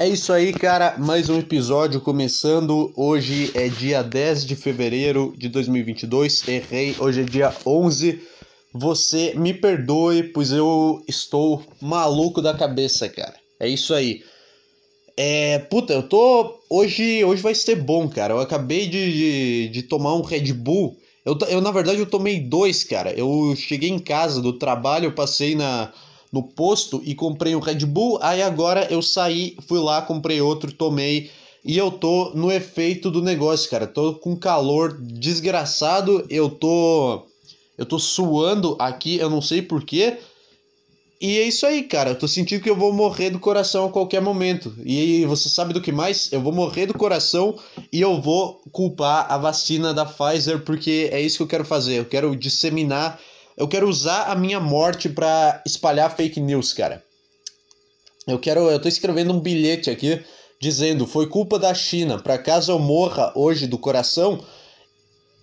É isso aí, cara. Mais um episódio começando. Hoje é dia 10 de fevereiro de 2022. Errei. Hoje é dia 11. Você me perdoe, pois eu estou maluco da cabeça, cara. É isso aí. É, puta, eu tô. Hoje, hoje vai ser bom, cara. Eu acabei de, de, de tomar um Red Bull. Eu, eu, na verdade, eu tomei dois, cara. Eu cheguei em casa do trabalho, passei na, no posto e comprei um Red Bull. Aí agora eu saí, fui lá, comprei outro, tomei. E eu tô no efeito do negócio, cara. Tô com calor desgraçado. Eu tô. Eu tô suando aqui, eu não sei porquê. E é isso aí, cara. Eu tô sentindo que eu vou morrer do coração a qualquer momento. E você sabe do que mais? Eu vou morrer do coração e eu vou culpar a vacina da Pfizer porque é isso que eu quero fazer. Eu quero disseminar, eu quero usar a minha morte para espalhar fake news, cara. Eu quero, eu tô escrevendo um bilhete aqui dizendo: "Foi culpa da China. Para caso eu morra hoje do coração,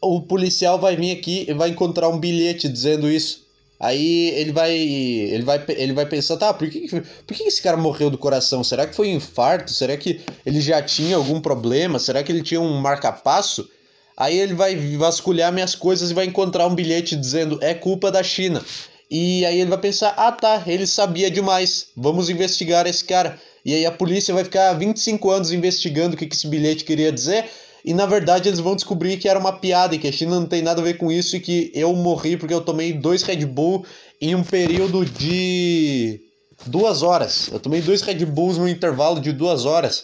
o policial vai vir aqui e vai encontrar um bilhete dizendo isso. Aí ele vai, ele vai, ele vai pensar, tá, por que, por que esse cara morreu do coração? Será que foi um infarto? Será que ele já tinha algum problema? Será que ele tinha um marca-passo? Aí ele vai vasculhar minhas coisas e vai encontrar um bilhete dizendo é culpa da China. E aí ele vai pensar, ah tá, ele sabia demais, vamos investigar esse cara. E aí a polícia vai ficar 25 anos investigando o que, que esse bilhete queria dizer e na verdade eles vão descobrir que era uma piada e que a China não tem nada a ver com isso e que eu morri porque eu tomei dois Red Bull em um período de duas horas. Eu tomei dois Red Bulls no intervalo de duas horas.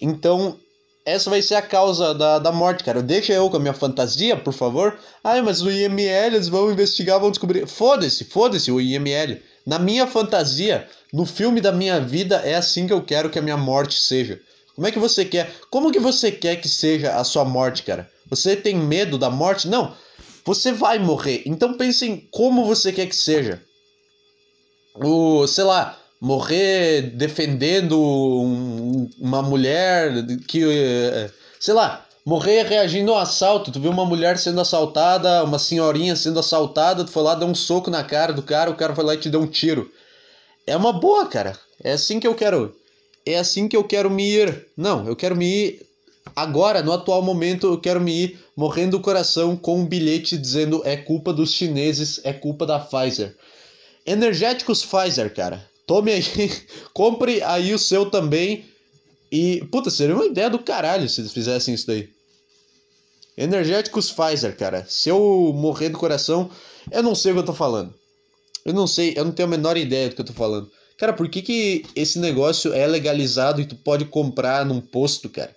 Então, essa vai ser a causa da, da morte, cara. Deixa eu com a minha fantasia, por favor. Ai, mas o IML, eles vão investigar, vão descobrir. Foda-se, foda-se o IML. Na minha fantasia, no filme da minha vida, é assim que eu quero que a minha morte seja. Como é que você quer? Como que você quer que seja a sua morte, cara? Você tem medo da morte? Não. Você vai morrer. Então pense em como você quer que seja. O, sei lá, morrer defendendo um, uma mulher que, sei lá, morrer reagindo ao assalto. Tu viu uma mulher sendo assaltada, uma senhorinha sendo assaltada, tu foi lá dar um soco na cara do cara, o cara foi lá e te deu um tiro. É uma boa, cara. É assim que eu quero é assim que eu quero me ir. Não, eu quero me ir agora, no atual momento, eu quero me ir morrendo do coração com um bilhete dizendo é culpa dos chineses, é culpa da Pfizer. Energéticos Pfizer, cara. Tome aí, compre aí o seu também. E, puta, seria uma ideia do caralho se eles fizessem isso daí. Energéticos Pfizer, cara. Se eu morrer do coração, eu não sei o que eu tô falando. Eu não sei, eu não tenho a menor ideia do que eu tô falando. Cara, por que, que esse negócio é legalizado e tu pode comprar num posto, cara?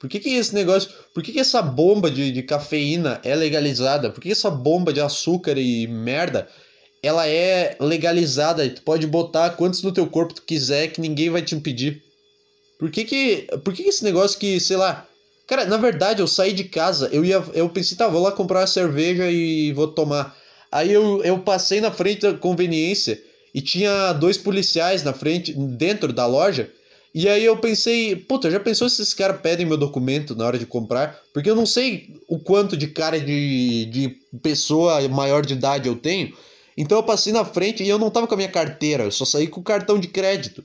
Por que, que esse negócio. Por que, que essa bomba de, de cafeína é legalizada? Por que essa bomba de açúcar e merda ela é legalizada tu pode botar quantos no teu corpo tu quiser que ninguém vai te impedir? Por que que, por que, que esse negócio que, sei lá. Cara, na verdade eu saí de casa, eu ia. Eu pensei, tá, vou lá comprar uma cerveja e vou tomar. Aí eu, eu passei na frente da conveniência e tinha dois policiais na frente, dentro da loja. E aí eu pensei, puta, já pensou se esses caras pedem meu documento na hora de comprar? Porque eu não sei o quanto de cara de, de pessoa maior de idade eu tenho. Então eu passei na frente e eu não tava com a minha carteira, eu só saí com o cartão de crédito.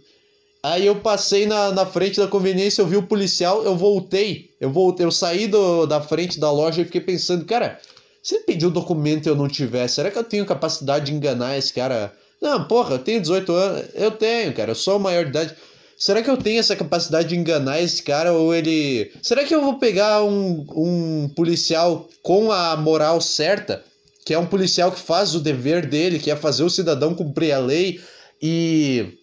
Aí eu passei na, na frente da conveniência, eu vi o policial, eu voltei. Eu voltei, eu saí do, da frente da loja e fiquei pensando, cara, se ele pediu o documento e eu não tiver, será que eu tenho capacidade de enganar esse cara não, porra, eu tenho 18 anos. Eu tenho, cara, eu sou maior de idade. Será que eu tenho essa capacidade de enganar esse cara ou ele. Será que eu vou pegar um, um policial com a moral certa? Que é um policial que faz o dever dele, que é fazer o cidadão cumprir a lei e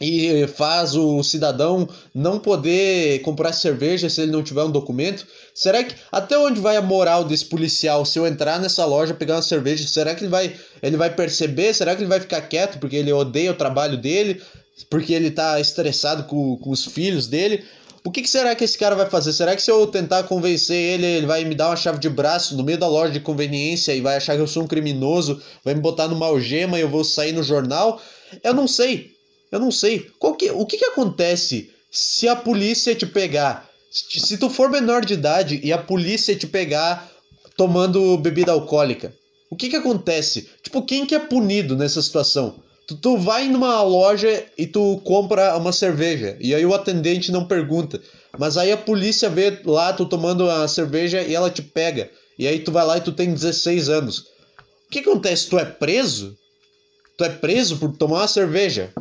e faz o cidadão não poder comprar cerveja se ele não tiver um documento? Será que até onde vai a moral desse policial se eu entrar nessa loja pegar uma cerveja? Será que ele vai ele vai perceber? Será que ele vai ficar quieto porque ele odeia o trabalho dele? Porque ele tá estressado com, com os filhos dele? O que, que, será que esse cara vai fazer? Será que se eu tentar convencer ele, ele vai me dar uma chave de braço no meio da loja de conveniência e vai achar que eu sou um criminoso, vai me botar numa algema e eu vou sair no jornal? Eu não sei. Eu não sei. Que, o que, que acontece se a polícia te pegar? Se tu for menor de idade e a polícia te pegar tomando bebida alcoólica, o que que acontece? Tipo, quem que é punido nessa situação? Tu, tu vai numa loja e tu compra uma cerveja. E aí o atendente não pergunta. Mas aí a polícia vê lá tu tomando a cerveja e ela te pega. E aí tu vai lá e tu tem 16 anos. O que acontece? Tu é preso? Tu é preso por tomar uma cerveja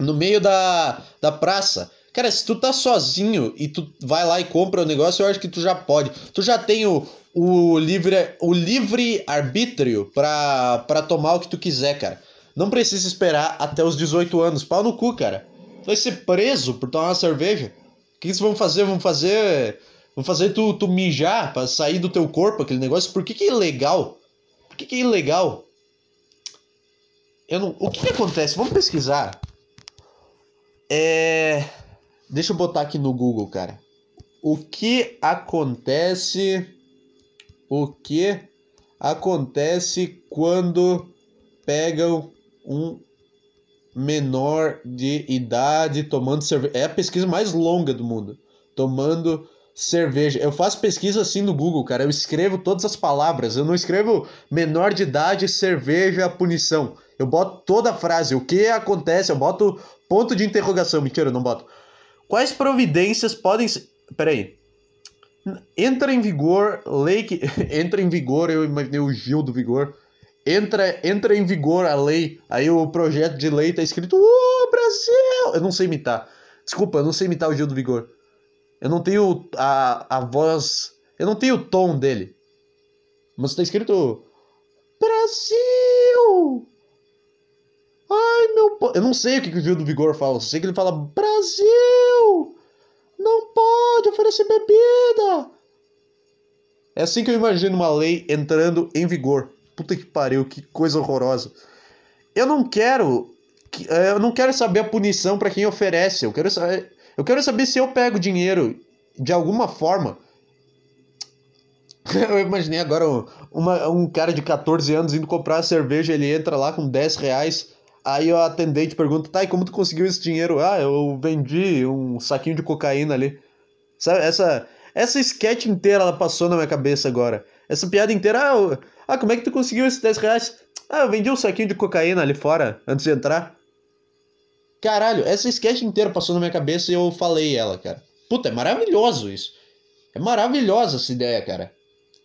no meio da, da praça. Cara, se tu tá sozinho e tu vai lá e compra o negócio, eu acho que tu já pode. Tu já tem o, o livre o livre arbítrio pra tomar o que tu quiser, cara. Não precisa esperar até os 18 anos. Pau no cu, cara. Vai ser preso por tomar uma cerveja. O que, que vão fazer? Vão fazer. Vão fazer tu, tu mijar pra sair do teu corpo aquele negócio? Por que, que é ilegal? Por que, que é ilegal? Eu não... O que, que acontece? Vamos pesquisar. É. Deixa eu botar aqui no Google, cara. O que acontece. O que acontece quando pegam um menor de idade tomando cerveja. É a pesquisa mais longa do mundo. Tomando cerveja. Eu faço pesquisa assim no Google, cara. Eu escrevo todas as palavras. Eu não escrevo menor de idade, cerveja, punição. Eu boto toda a frase. O que acontece? Eu boto ponto de interrogação. Mentira, eu não boto. Quais providências podem ser. Peraí. Entra em vigor lei que. entra em vigor, eu imaginei o Gil do Vigor entra, entra em vigor a lei, aí o projeto de lei tá escrito uh, Brasil! Eu não sei imitar. Desculpa, eu não sei imitar o Gil do Vigor. Eu não tenho a, a voz. Eu não tenho o tom dele. Mas tá escrito. Brasil! Ai, meu. Po... Eu não sei o que, que o Gil do Vigor fala. Eu sei que ele fala Brasil! Não pode oferecer bebida! É assim que eu imagino uma lei entrando em vigor. Puta que pariu, que coisa horrorosa. Eu não quero. Eh, eu não quero saber a punição para quem oferece. Eu quero saber. Eu quero saber se eu pego dinheiro de alguma forma. Eu imaginei agora uma, um cara de 14 anos indo comprar cerveja, ele entra lá com 10 reais. Aí o atendente pergunta, tá, e como tu conseguiu esse dinheiro? Ah, eu vendi um saquinho de cocaína ali. Sabe, essa, essa sketch inteira ela passou na minha cabeça agora. Essa piada inteira, ah, ah, como é que tu conseguiu esses 10 reais? Ah, eu vendi um saquinho de cocaína ali fora antes de entrar. Caralho, essa sketch inteira passou na minha cabeça e eu falei ela, cara. Puta, é maravilhoso isso. É maravilhosa essa ideia, cara.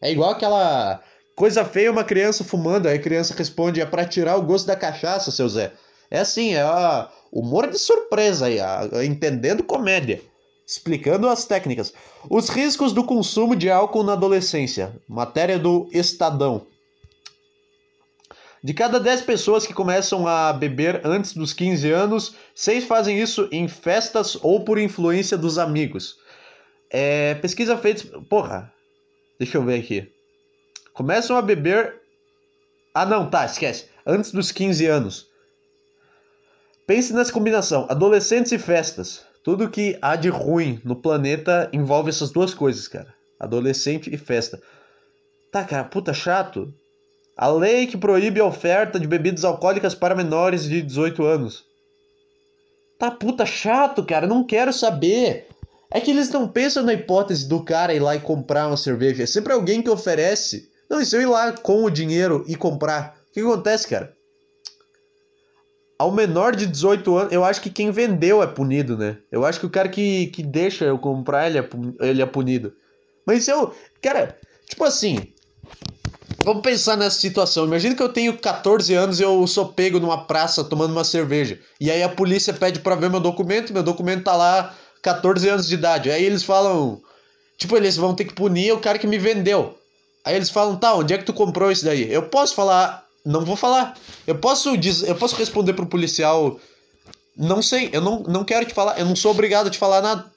É igual aquela coisa feia uma criança fumando, aí a criança responde, é pra tirar o gosto da cachaça, seu Zé. É assim, é a humor de surpresa aí, a, a, entendendo comédia. Explicando as técnicas. Os riscos do consumo de álcool na adolescência. Matéria do Estadão. De cada 10 pessoas que começam a beber antes dos 15 anos, 6 fazem isso em festas ou por influência dos amigos. É, pesquisa feita. Porra, deixa eu ver aqui. Começam a beber. Ah, não, tá, esquece. Antes dos 15 anos. Pense nessa combinação: adolescentes e festas. Tudo que há de ruim no planeta envolve essas duas coisas, cara. Adolescente e festa. Tá, cara, puta chato. A lei que proíbe a oferta de bebidas alcoólicas para menores de 18 anos. Tá puta chato, cara, não quero saber. É que eles não pensam na hipótese do cara ir lá e comprar uma cerveja. É sempre alguém que oferece. Não, e se eu ir lá com o dinheiro e comprar? O que acontece, cara? Ao menor de 18 anos, eu acho que quem vendeu é punido, né? Eu acho que o cara que, que deixa eu comprar, ele é, ele é punido. Mas eu. Cara, tipo assim, Vamos pensar nessa situação. Imagina que eu tenho 14 anos e eu sou pego numa praça tomando uma cerveja. E aí a polícia pede para ver meu documento, meu documento tá lá 14 anos de idade. Aí eles falam, tipo, eles vão ter que punir o cara que me vendeu. Aí eles falam, tá, onde é que tu comprou isso daí? Eu posso falar, não vou falar. Eu posso dizer, eu posso responder pro policial, não sei, eu não, não quero te falar, eu não sou obrigado a te falar nada.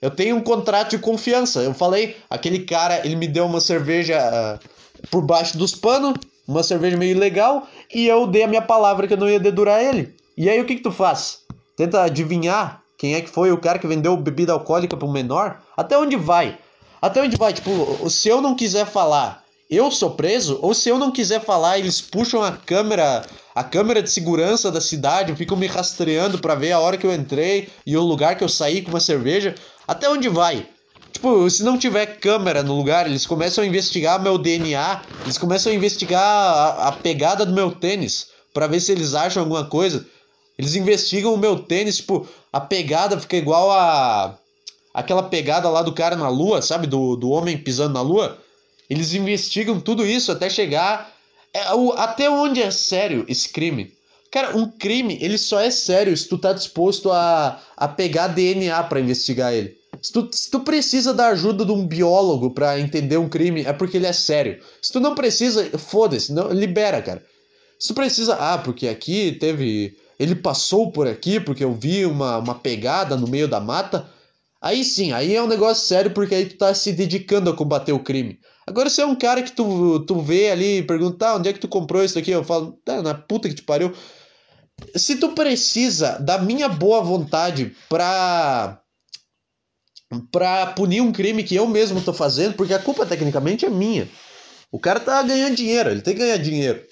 Eu tenho um contrato de confiança. Eu falei, aquele cara, ele me deu uma cerveja uh, por baixo dos panos, uma cerveja meio legal, e eu dei a minha palavra que eu não ia dedurar ele. E aí o que que tu faz? Tenta adivinhar quem é que foi o cara que vendeu bebida alcoólica para um menor? Até onde vai? Até onde vai? Tipo, se eu não quiser falar, eu sou preso? Ou se eu não quiser falar, eles puxam a câmera, a câmera de segurança da cidade, ficam me rastreando para ver a hora que eu entrei e o lugar que eu saí com uma cerveja? Até onde vai? Tipo, se não tiver câmera no lugar, eles começam a investigar meu DNA, eles começam a investigar a, a pegada do meu tênis. para ver se eles acham alguma coisa. Eles investigam o meu tênis, tipo, a pegada fica igual a. aquela pegada lá do cara na lua, sabe? Do, do homem pisando na lua. Eles investigam tudo isso até chegar. É, até onde é sério esse crime? Cara, um crime, ele só é sério se tu tá disposto a, a pegar DNA para investigar ele. Se tu, se tu precisa da ajuda de um biólogo para entender um crime, é porque ele é sério. Se tu não precisa, foda-se, libera, cara. Se tu precisa, ah, porque aqui teve. Ele passou por aqui porque eu vi uma, uma pegada no meio da mata. Aí sim, aí é um negócio sério porque aí tu tá se dedicando a combater o crime. Agora se é um cara que tu, tu vê ali pergunta, ah, onde é que tu comprou isso aqui? Eu falo, tá, na puta que te pariu se tu precisa da minha boa vontade pra pra punir um crime que eu mesmo tô fazendo, porque a culpa tecnicamente é minha. O cara tá ganhando dinheiro, ele tem que ganhar dinheiro.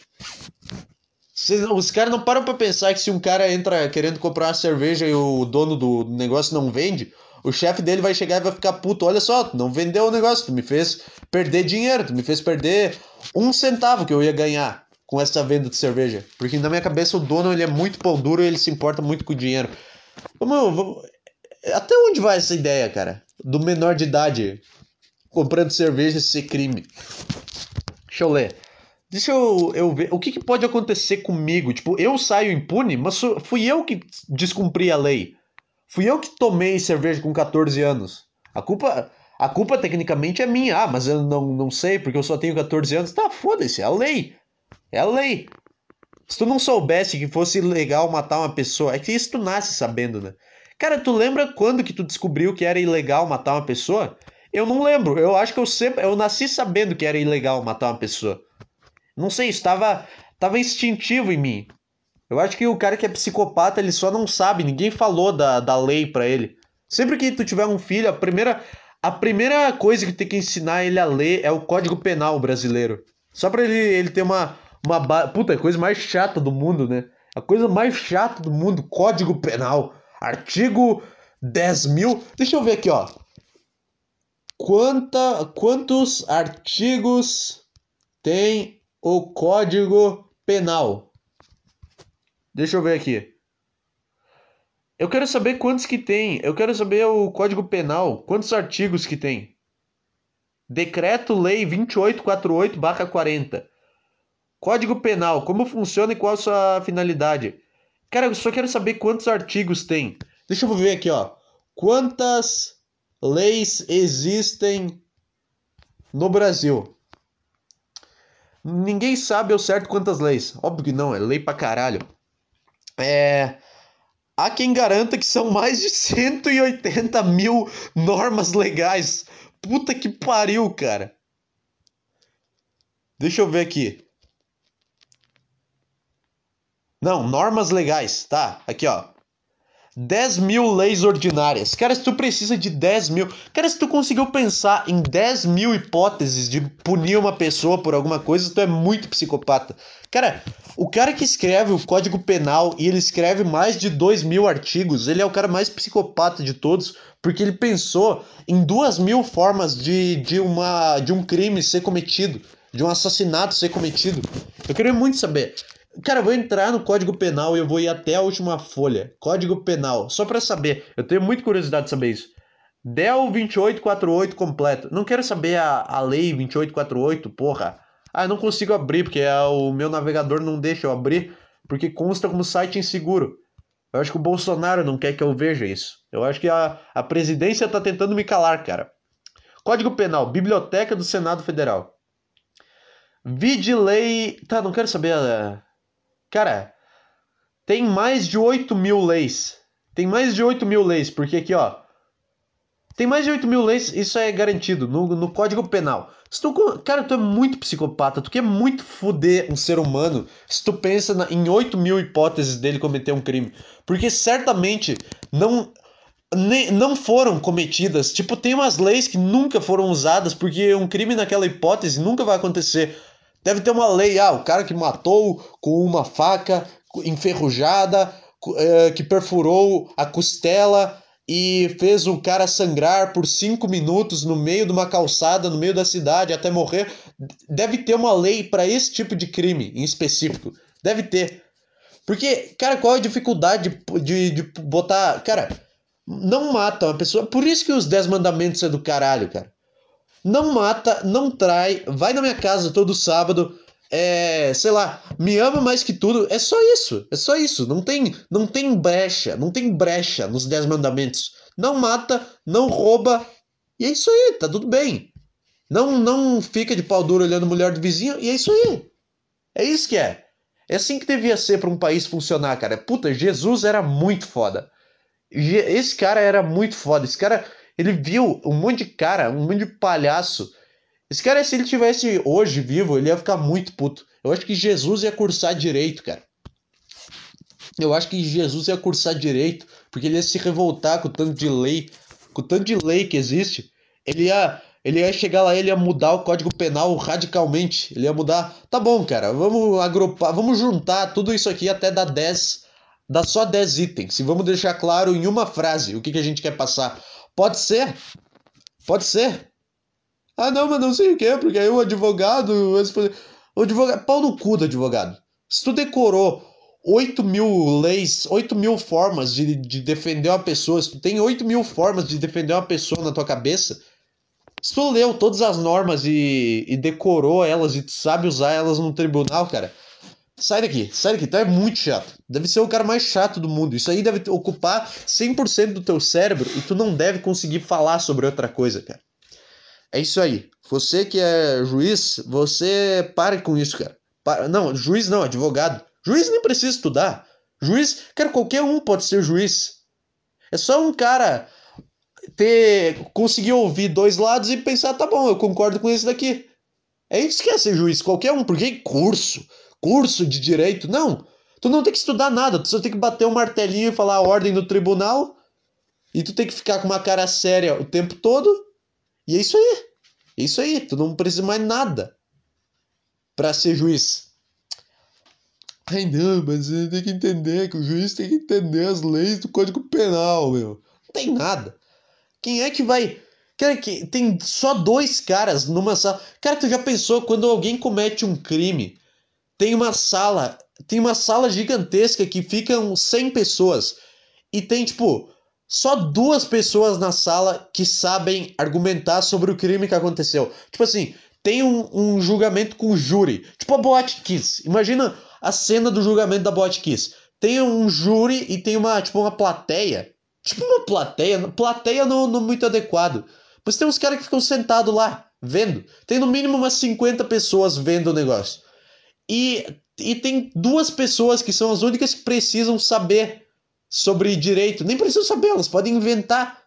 Os caras não param pra pensar que se um cara entra querendo comprar uma cerveja e o dono do negócio não vende, o chefe dele vai chegar e vai ficar puto. Olha só, tu não vendeu o negócio, tu me fez perder dinheiro, tu me fez perder um centavo que eu ia ganhar com essa venda de cerveja. Porque na minha cabeça o dono ele é muito pão duro e ele se importa muito com o dinheiro. Vamos, vamos, até onde vai essa ideia, cara? Do menor de idade comprando cerveja ser crime. Deixa eu ler. Deixa eu, eu ver. O que, que pode acontecer comigo? Tipo, eu saio impune, mas fui eu que descumpri a lei. Fui eu que tomei cerveja com 14 anos. A culpa, a culpa tecnicamente é minha. Ah, mas eu não, não sei porque eu só tenho 14 anos. Tá, foda-se, é a lei. É a lei. Se tu não soubesse que fosse ilegal matar uma pessoa, é que isso tu nasce sabendo, né? Cara, tu lembra quando que tu descobriu que era ilegal matar uma pessoa? Eu não lembro. Eu acho que eu sempre, eu nasci sabendo que era ilegal matar uma pessoa. Não sei, estava tava instintivo em mim. Eu acho que o cara que é psicopata, ele só não sabe, ninguém falou da, da lei para ele. Sempre que tu tiver um filho, a primeira a primeira coisa que tem que ensinar ele a ler é o Código Penal brasileiro. Só para ele, ele ter uma uma ba... Puta, a coisa mais chata do mundo, né? A coisa mais chata do mundo, Código Penal. Artigo 10 mil. Deixa eu ver aqui, ó. Quanta, quantos artigos tem o Código Penal? Deixa eu ver aqui. Eu quero saber quantos que tem. Eu quero saber o Código Penal. Quantos artigos que tem? Decreto-Lei 2848-40. Código Penal, como funciona e qual a sua finalidade? Cara, eu só quero saber quantos artigos tem. Deixa eu ver aqui, ó. Quantas leis existem no Brasil? Ninguém sabe ao certo quantas leis. Óbvio que não, é lei pra caralho. É. Há quem garanta que são mais de 180 mil normas legais. Puta que pariu, cara. Deixa eu ver aqui. Não, normas legais, tá? Aqui, ó. 10 mil leis ordinárias. Cara, se tu precisa de 10 mil. Cara, se tu conseguiu pensar em 10 mil hipóteses de punir uma pessoa por alguma coisa, tu é muito psicopata. Cara, o cara que escreve o Código Penal e ele escreve mais de 2 mil artigos, ele é o cara mais psicopata de todos, porque ele pensou em duas mil formas de, de, uma, de um crime ser cometido, de um assassinato ser cometido. Eu queria muito saber. Cara, eu vou entrar no Código Penal e eu vou ir até a última folha. Código Penal, só para saber. Eu tenho muita curiosidade de saber isso. DEL 2848 completo. Não quero saber a, a lei 2848, porra. Ah, eu não consigo abrir porque é, o meu navegador não deixa eu abrir porque consta como site inseguro. Eu acho que o Bolsonaro não quer que eu veja isso. Eu acho que a, a presidência tá tentando me calar, cara. Código Penal, Biblioteca do Senado Federal. Vide lei. Tá, não quero saber a, Cara, tem mais de 8 mil leis. Tem mais de 8 mil leis, porque aqui, ó. Tem mais de 8 mil leis, isso é garantido no, no Código Penal. Se tu, cara, tu é muito psicopata, tu quer muito foder um ser humano se tu pensa na, em 8 mil hipóteses dele cometer um crime. Porque certamente não, ne, não foram cometidas. Tipo, tem umas leis que nunca foram usadas porque um crime naquela hipótese nunca vai acontecer. Deve ter uma lei, ah, o cara que matou com uma faca enferrujada, é, que perfurou a costela e fez o cara sangrar por cinco minutos no meio de uma calçada, no meio da cidade, até morrer. Deve ter uma lei para esse tipo de crime em específico. Deve ter. Porque, cara, qual é a dificuldade de, de, botar. Cara, não mata uma pessoa. Por isso que os 10 mandamentos é do caralho, cara. Não mata, não trai, vai na minha casa todo sábado, é, sei lá, me ama mais que tudo. É só isso, é só isso. Não tem, não tem brecha, não tem brecha nos 10 mandamentos. Não mata, não rouba, e é isso aí, tá tudo bem. Não, não fica de pau duro olhando mulher do vizinho, e é isso aí. É isso que é. É assim que devia ser para um país funcionar, cara. Puta, Jesus era muito foda. Esse cara era muito foda. Esse cara, ele viu um monte de cara, um monte de palhaço. Esse cara, se ele tivesse hoje vivo, ele ia ficar muito puto. Eu acho que Jesus ia cursar direito, cara. Eu acho que Jesus ia cursar direito, porque ele ia se revoltar com o tanto de lei, com o tanto de lei que existe. Ele ia, ele ia chegar lá, ele ia mudar o Código Penal radicalmente. Ele ia mudar. Tá bom, cara, vamos agrupar, vamos juntar tudo isso aqui até dar 10 dá só 10 itens. E vamos deixar claro em uma frase o que, que a gente quer passar. Pode ser? Pode ser. Ah, não, mas não sei o que, porque aí o advogado. O advogado. Pau no cu do advogado. Se tu decorou 8 mil leis, 8 mil formas de, de defender uma pessoa, se tu tem 8 mil formas de defender uma pessoa na tua cabeça, se tu leu todas as normas e, e decorou elas e sabe usar elas no tribunal, cara, Sai daqui, sai daqui, tu é muito chato. Deve ser o cara mais chato do mundo. Isso aí deve ocupar 100% do teu cérebro e tu não deve conseguir falar sobre outra coisa, cara. É isso aí. Você que é juiz, você pare com isso, cara. Para... Não, juiz não, advogado. Juiz nem precisa estudar. Juiz, cara, qualquer um pode ser juiz. É só um cara ter conseguir ouvir dois lados e pensar, tá bom, eu concordo com esse daqui. É isso que é ser juiz, qualquer um, porque curso curso de direito. Não. Tu não tem que estudar nada, tu só tem que bater o um martelinho e falar a ordem do tribunal. E tu tem que ficar com uma cara séria o tempo todo. E é isso aí. É isso aí. Tu não precisa mais nada para ser juiz. Ai não, mas você tem que entender que o juiz tem que entender as leis do Código Penal, meu. Não tem nada. Quem é que vai. Cara, que tem só dois caras numa sala. Cara, tu já pensou quando alguém comete um crime tem uma sala, tem uma sala gigantesca que ficam 100 pessoas e tem tipo só duas pessoas na sala que sabem argumentar sobre o crime que aconteceu. Tipo assim, tem um, um julgamento com júri, tipo a Boate Kiss. Imagina a cena do julgamento da Boate Kiss. Tem um júri e tem uma tipo uma plateia. Tipo uma plateia, plateia não, não muito adequado. Mas tem uns caras que ficam sentados lá, vendo. Tem no mínimo umas 50 pessoas vendo o negócio. E, e tem duas pessoas que são as únicas que precisam saber sobre direito. Nem precisam saber, elas podem inventar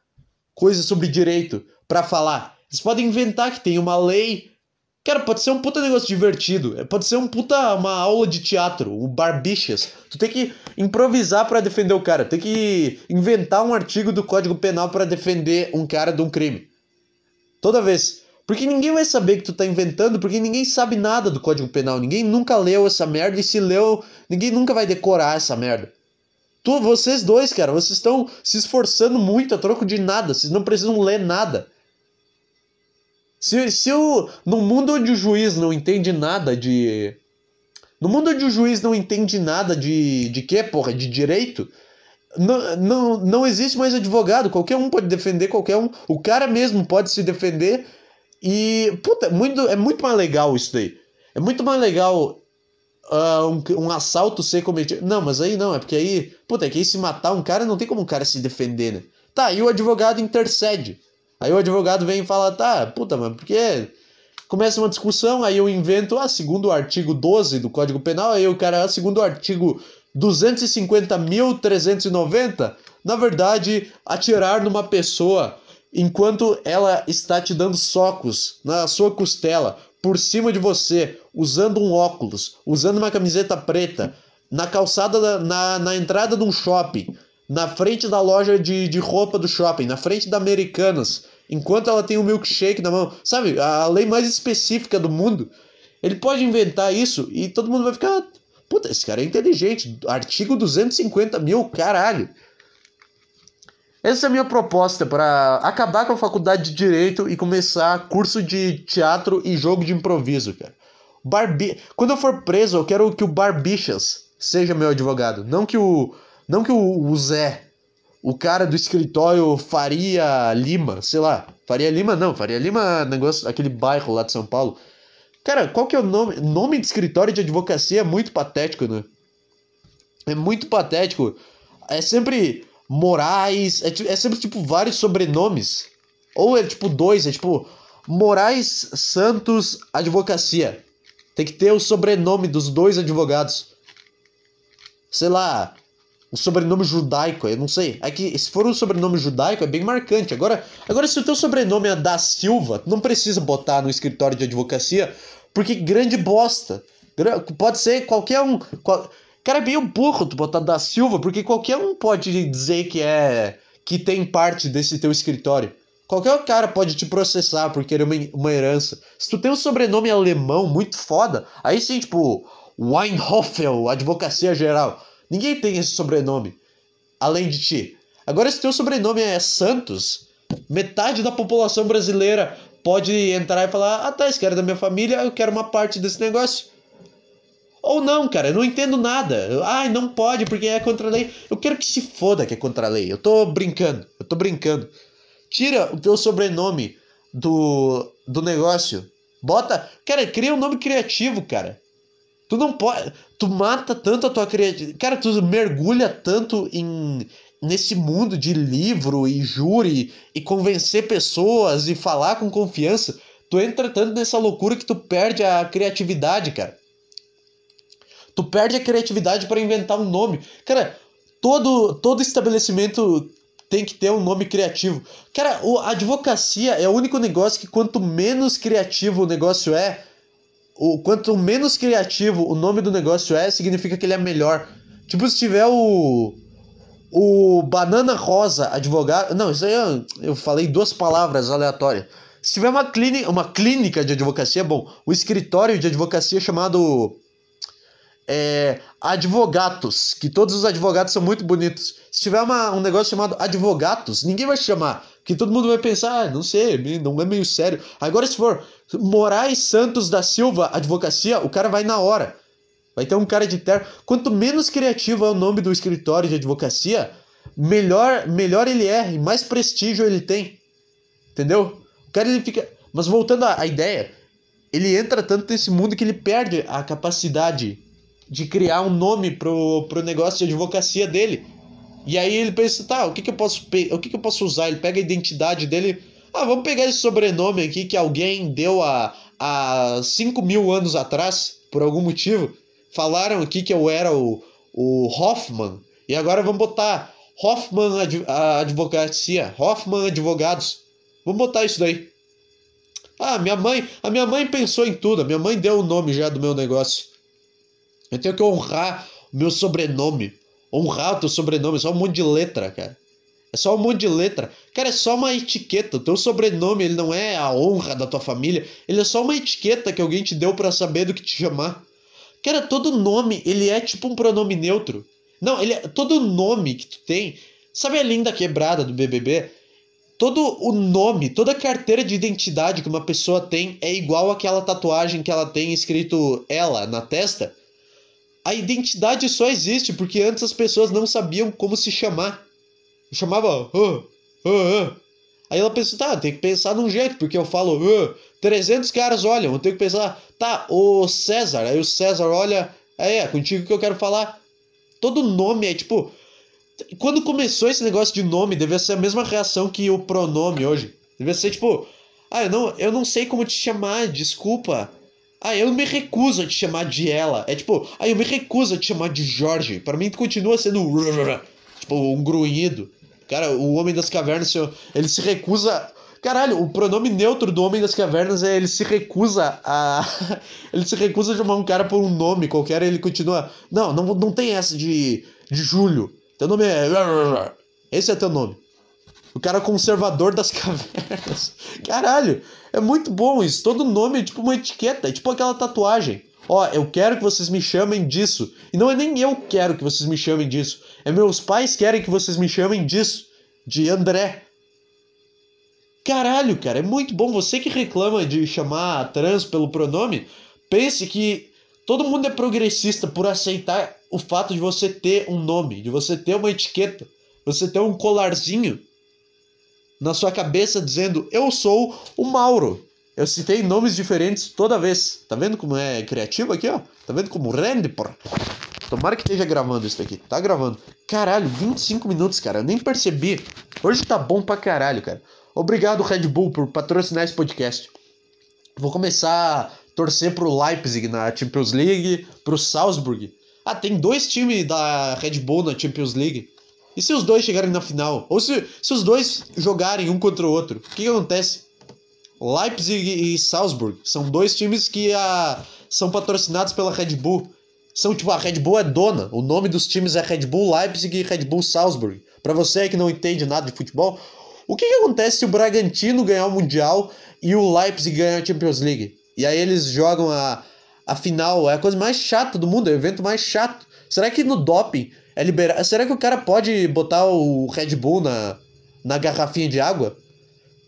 coisas sobre direito para falar. Eles podem inventar que tem uma lei. Cara, pode ser um puta negócio divertido. Pode ser um puta uma aula de teatro, o Barbichas. Tu tem que improvisar para defender o cara. Tem que inventar um artigo do Código Penal para defender um cara de um crime. Toda vez. Porque ninguém vai saber que tu tá inventando, porque ninguém sabe nada do Código Penal. Ninguém nunca leu essa merda e se leu, ninguém nunca vai decorar essa merda. Tu, vocês dois, cara, vocês estão se esforçando muito a troco de nada. Vocês não precisam ler nada. Se, se o, no mundo onde o juiz não entende nada de. No mundo onde o juiz não entende nada de. De quê, porra? De direito? Não, não, não existe mais advogado. Qualquer um pode defender qualquer um. O cara mesmo pode se defender e, puta, muito, é muito mais legal isso daí. É muito mais legal uh, um, um, assalto ser cometido. Não, mas aí não, é porque aí, puta, é que aí se matar um cara, não tem como um cara se defender, né? Tá, e o advogado intercede. Aí o advogado vem e fala, tá, puta, mas porque começa uma discussão, aí eu invento, ah, segundo o artigo 12 do Código Penal, aí o cara, ah, segundo o artigo 250.390, na verdade, atirar numa pessoa enquanto ela está te dando socos na sua costela, por cima de você, usando um óculos, usando uma camiseta preta, na calçada, da, na, na entrada de um shopping, na frente da loja de, de roupa do shopping, na frente da Americanas, enquanto ela tem um milkshake na mão, sabe? A lei mais específica do mundo. Ele pode inventar isso e todo mundo vai ficar. Puta, esse cara é inteligente. Artigo 250 mil, caralho. Essa é a minha proposta para acabar com a faculdade de direito e começar curso de teatro e jogo de improviso, cara. Barbi... Quando eu for preso, eu quero que o Barbichas seja meu advogado. Não que o. Não que o, o Zé, o cara do escritório Faria Lima, sei lá. Faria Lima não, Faria Lima, negócio, aquele bairro lá de São Paulo. Cara, qual que é o nome? Nome de escritório de advocacia é muito patético, né? É muito patético. É sempre Moraes, é, é sempre tipo vários sobrenomes. Ou é tipo dois, é tipo Moraes Santos Advocacia. Tem que ter o sobrenome dos dois advogados. Sei lá, o sobrenome judaico, eu não sei. É que se for um sobrenome judaico é bem marcante. Agora, agora se o teu sobrenome é da Silva, não precisa botar no escritório de advocacia, porque grande bosta. Pode ser qualquer um. Qual... Cara, é meio burro tu botar da Silva, porque qualquer um pode dizer que é que tem parte desse teu escritório. Qualquer cara pode te processar por querer uma, uma herança. Se tu tem um sobrenome alemão muito foda, aí sim, tipo, Weinhoffel, advocacia geral. Ninguém tem esse sobrenome, além de ti. Agora, se teu sobrenome é Santos, metade da população brasileira pode entrar e falar: Ah, tá, esse cara é da minha família, eu quero uma parte desse negócio. Ou não, cara, eu não entendo nada. Ai, não pode porque é contra a lei. Eu quero que se foda que é contra a lei. Eu tô brincando, eu tô brincando. Tira o teu sobrenome do, do negócio. Bota. Cara, cria um nome criativo, cara. Tu não pode. Tu mata tanto a tua criatividade. Cara, tu mergulha tanto em. Nesse mundo de livro e júri e convencer pessoas e falar com confiança, tu entra tanto nessa loucura que tu perde a criatividade, cara. Tu perde a criatividade para inventar um nome. Cara, todo, todo estabelecimento tem que ter um nome criativo. Cara, a advocacia é o único negócio que quanto menos criativo o negócio é, o quanto menos criativo o nome do negócio é, significa que ele é melhor. Tipo, se tiver o o Banana Rosa advogado, não, isso aí eu, eu falei duas palavras aleatórias. Se tiver uma clínica, uma clínica de advocacia, bom, o escritório de advocacia chamado é, advogatos, que todos os advogados são muito bonitos. Se tiver uma, um negócio chamado advogatos, ninguém vai chamar, que todo mundo vai pensar, ah, não sei, não é meio sério. Agora se for Moraes Santos da Silva Advocacia, o cara vai na hora. Vai ter um cara de terno. Quanto menos criativo é o nome do escritório de advocacia, melhor, melhor ele é e mais prestígio ele tem. Entendeu? O cara ele fica. Mas voltando à, à ideia, ele entra tanto nesse mundo que ele perde a capacidade de criar um nome pro, pro negócio de advocacia dele. E aí ele pensa, tá, o que, que eu posso o que, que eu posso usar? Ele pega a identidade dele. Ah, vamos pegar esse sobrenome aqui que alguém deu há, há 5 mil anos atrás, por algum motivo. Falaram aqui que eu era o, o Hoffman. E agora vamos botar Hoffman Advocacia, Hoffman Advogados. Vamos botar isso daí. Ah, minha mãe, a minha mãe pensou em tudo. A minha mãe deu o nome já do meu negócio. Eu tenho que honrar meu sobrenome. Honrar o teu sobrenome, é só um monte de letra, cara. É só um monte de letra. Cara, é só uma etiqueta. O teu sobrenome, ele não é a honra da tua família. Ele é só uma etiqueta que alguém te deu para saber do que te chamar. Cara, todo nome, ele é tipo um pronome neutro. Não, ele é, todo nome que tu tem. Sabe a linda quebrada do BBB? Todo o nome, toda a carteira de identidade que uma pessoa tem é igual àquela tatuagem que ela tem escrito ela na testa a identidade só existe porque antes as pessoas não sabiam como se chamar. Eu chamava uh, uh, uh. Aí ela pensou, tá, tem que pensar num jeito, porque eu falo uh, 300 caras olham, eu tenho que pensar, tá, o César, aí o César olha, é, é contigo que eu quero falar. Todo nome é tipo. Quando começou esse negócio de nome, devia ser a mesma reação que o pronome hoje. Devia ser tipo, ah, eu não, eu não sei como te chamar, desculpa. Ah, eu me recuso a te chamar de ela. É tipo, ah, eu me recuso a te chamar de Jorge. Para mim, tu continua sendo tipo um grunhido. Cara, o Homem das Cavernas, ele se recusa. Caralho, o pronome neutro do Homem das Cavernas é ele se recusa a. ele se recusa a chamar um cara por um nome qualquer ele continua. Não, não, não tem essa de, de Júlio. Teu nome é. Esse é teu nome. O cara conservador das cavernas. Caralho, é muito bom isso. Todo nome é tipo uma etiqueta, é tipo aquela tatuagem. Ó, eu quero que vocês me chamem disso. E não é nem eu quero que vocês me chamem disso. É meus pais querem que vocês me chamem disso. De André. Caralho, cara, é muito bom. Você que reclama de chamar trans pelo pronome, pense que Todo mundo é progressista por aceitar o fato de você ter um nome, de você ter uma etiqueta, você ter um colarzinho na sua cabeça dizendo eu sou o Mauro. Eu citei nomes diferentes toda vez. Tá vendo como é criativo aqui, ó? Tá vendo como rende, porra? Tomara que esteja gravando isso daqui. Tá gravando. Caralho, 25 minutos, cara. Eu nem percebi. Hoje tá bom pra caralho, cara. Obrigado, Red Bull, por patrocinar esse podcast. Vou começar a torcer pro Leipzig na Champions League, pro Salzburg. Ah, tem dois times da Red Bull na Champions League. E se os dois chegarem na final? Ou se, se os dois jogarem um contra o outro? O que, que acontece? Leipzig e Salzburg são dois times que a, são patrocinados pela Red Bull. São tipo, a Red Bull é dona. O nome dos times é Red Bull Leipzig e Red Bull Salzburg. Para você que não entende nada de futebol, o que, que acontece se o Bragantino ganhar o Mundial e o Leipzig ganhar a Champions League? E aí eles jogam a, a final, é a coisa mais chata do mundo, é o evento mais chato. Será que no doping é liberado? Será que o cara pode botar o Red Bull na, na garrafinha de água?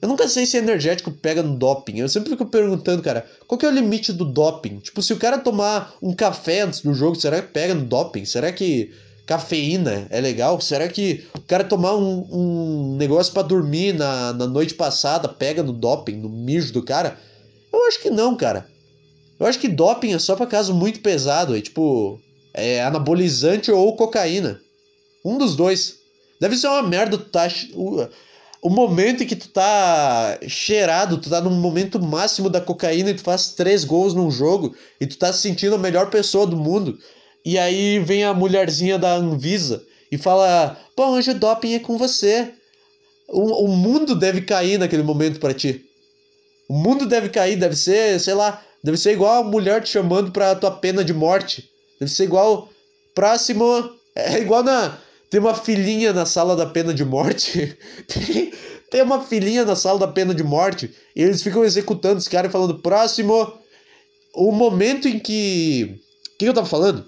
Eu nunca sei se energético pega no doping. Eu sempre fico perguntando, cara, qual que é o limite do doping? Tipo, se o cara tomar um café antes do jogo, será que pega no doping? Será que cafeína é legal? Será que o cara tomar um, um negócio para dormir na, na noite passada pega no doping, no mijo do cara? Eu acho que não, cara. Eu acho que doping é só pra caso muito pesado, é tipo, é anabolizante ou cocaína. Um dos dois. Deve ser uma merda tu tá o momento em que tu tá cheirado, tu tá no momento máximo da cocaína e tu faz três gols num jogo e tu tá se sentindo a melhor pessoa do mundo. E aí vem a mulherzinha da Anvisa e fala: Pô, hoje o doping é com você. O, o mundo deve cair naquele momento para ti. O mundo deve cair, deve ser, sei lá, deve ser igual a mulher te chamando pra tua pena de morte. Deve ser igual. Próximo. É igual na. Tem uma filhinha na sala da pena de morte. tem, uma filhinha na sala da pena de morte. E eles ficam executando os caras falando: próximo. O momento em que. O que eu tava falando?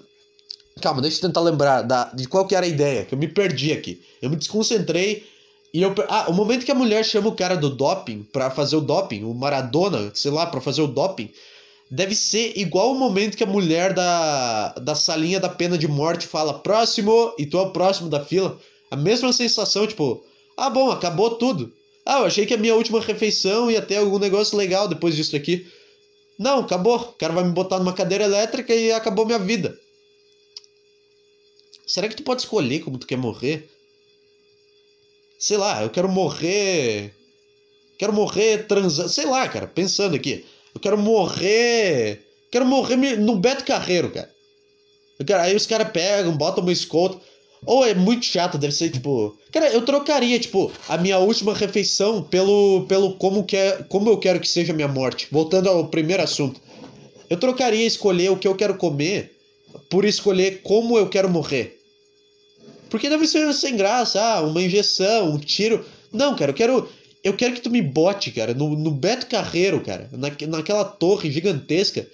Calma, deixa eu tentar lembrar da, de qual que era a ideia, que eu me perdi aqui. Eu me desconcentrei e eu. Ah, o momento que a mulher chama o cara do doping para fazer o doping, o Maradona, sei lá, para fazer o doping deve ser igual o momento que a mulher da, da salinha da pena de morte fala próximo e tu é o próximo da fila. A mesma sensação, tipo, ah, bom, acabou tudo. Ah, eu achei que a minha última refeição ia ter algum negócio legal depois disso aqui. Não, acabou. O cara vai me botar numa cadeira elétrica e acabou minha vida. Será que tu pode escolher como tu quer morrer? Sei lá, eu quero morrer. Quero morrer transando. Sei lá, cara, pensando aqui. Eu quero morrer. Quero morrer no Beto Carreiro, cara. Quero... aí os caras pegam, botam uma escolta. Ou é muito chato, deve ser tipo. Cara, eu trocaria, tipo, a minha última refeição pelo, pelo como, que é, como eu quero que seja a minha morte. Voltando ao primeiro assunto. Eu trocaria escolher o que eu quero comer por escolher como eu quero morrer. Porque deve ser sem graça, ah, uma injeção, um tiro. Não, cara, eu quero. Eu quero que tu me bote, cara, no, no Beto Carreiro, cara, na, naquela torre gigantesca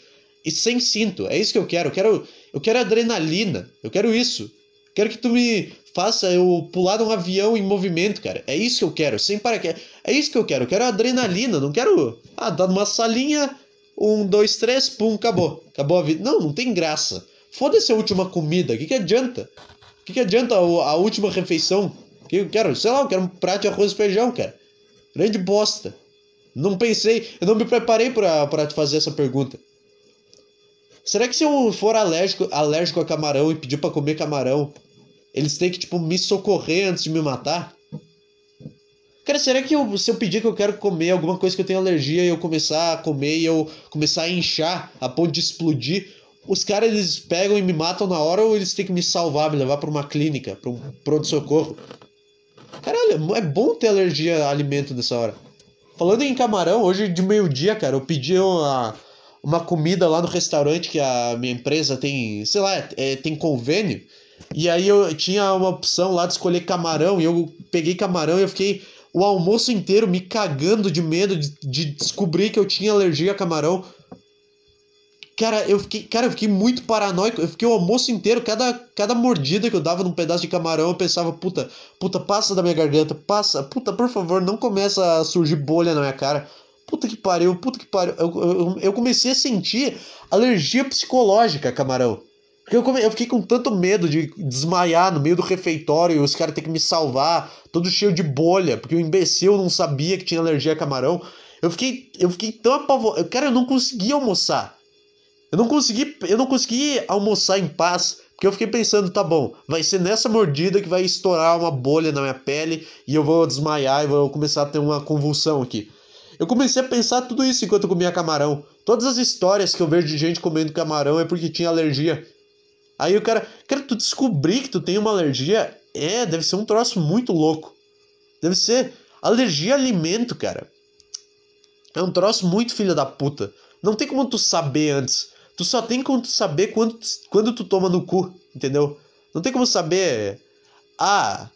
e sem cinto. É isso que eu quero. Eu quero, eu quero adrenalina. Eu quero isso. Eu quero que tu me faça eu pular de um avião em movimento, cara. É isso que eu quero, sem paraquedas. É isso que eu quero. Eu quero adrenalina. Não quero. Ah, dar numa salinha. Um, dois, três, pum, acabou. Acabou a vida. Não, não tem graça. Foda-se a última comida. O que, que adianta? O que, que adianta a, a última refeição? Que eu quero, sei lá, eu quero um prato de arroz e feijão, cara. Grande bosta. Não pensei, eu não me preparei para te fazer essa pergunta. Será que se eu for alérgico, alérgico a camarão e pedir para comer camarão, eles têm que tipo me socorrer antes de me matar? Cara, será que eu, se eu pedir que eu quero comer alguma coisa que eu tenho alergia e eu começar a comer e eu começar a inchar a ponto de explodir, os caras eles pegam e me matam na hora ou eles têm que me salvar, me levar para uma clínica, para um pronto-socorro? Caralho, é bom ter alergia a alimento nessa hora. Falando em camarão, hoje de meio-dia, cara, eu pedi uma, uma comida lá no restaurante que a minha empresa tem, sei lá, é, tem convênio. E aí eu tinha uma opção lá de escolher camarão e eu peguei camarão e eu fiquei o almoço inteiro me cagando de medo de, de descobrir que eu tinha alergia a camarão. Cara, eu fiquei, cara, eu fiquei muito paranoico. Eu fiquei o almoço inteiro, cada, cada mordida que eu dava num pedaço de camarão, eu pensava, puta, puta, passa da minha garganta, passa, puta, por favor, não começa a surgir bolha na minha cara. Puta que pariu, puta que pariu. Eu, eu, eu comecei a sentir alergia psicológica, camarão. Porque eu, come, eu fiquei com tanto medo de desmaiar no meio do refeitório e os caras ter que me salvar, todo cheio de bolha, porque o imbecil não sabia que tinha alergia a camarão. Eu fiquei, eu fiquei tão apavorado. Cara, eu não conseguia almoçar. Eu não consegui, eu não consegui almoçar em paz, porque eu fiquei pensando, tá bom, vai ser nessa mordida que vai estourar uma bolha na minha pele e eu vou desmaiar e vou começar a ter uma convulsão aqui. Eu comecei a pensar tudo isso enquanto eu comia camarão. Todas as histórias que eu vejo de gente comendo camarão é porque tinha alergia. Aí o cara, cara, tu descobrir que tu tem uma alergia, é, deve ser um troço muito louco. Deve ser alergia a alimento, cara. É um troço muito filho da puta. Não tem como tu saber antes. Tu só tem como saber quando, quando tu toma no cu, entendeu? Não tem como saber. Ah,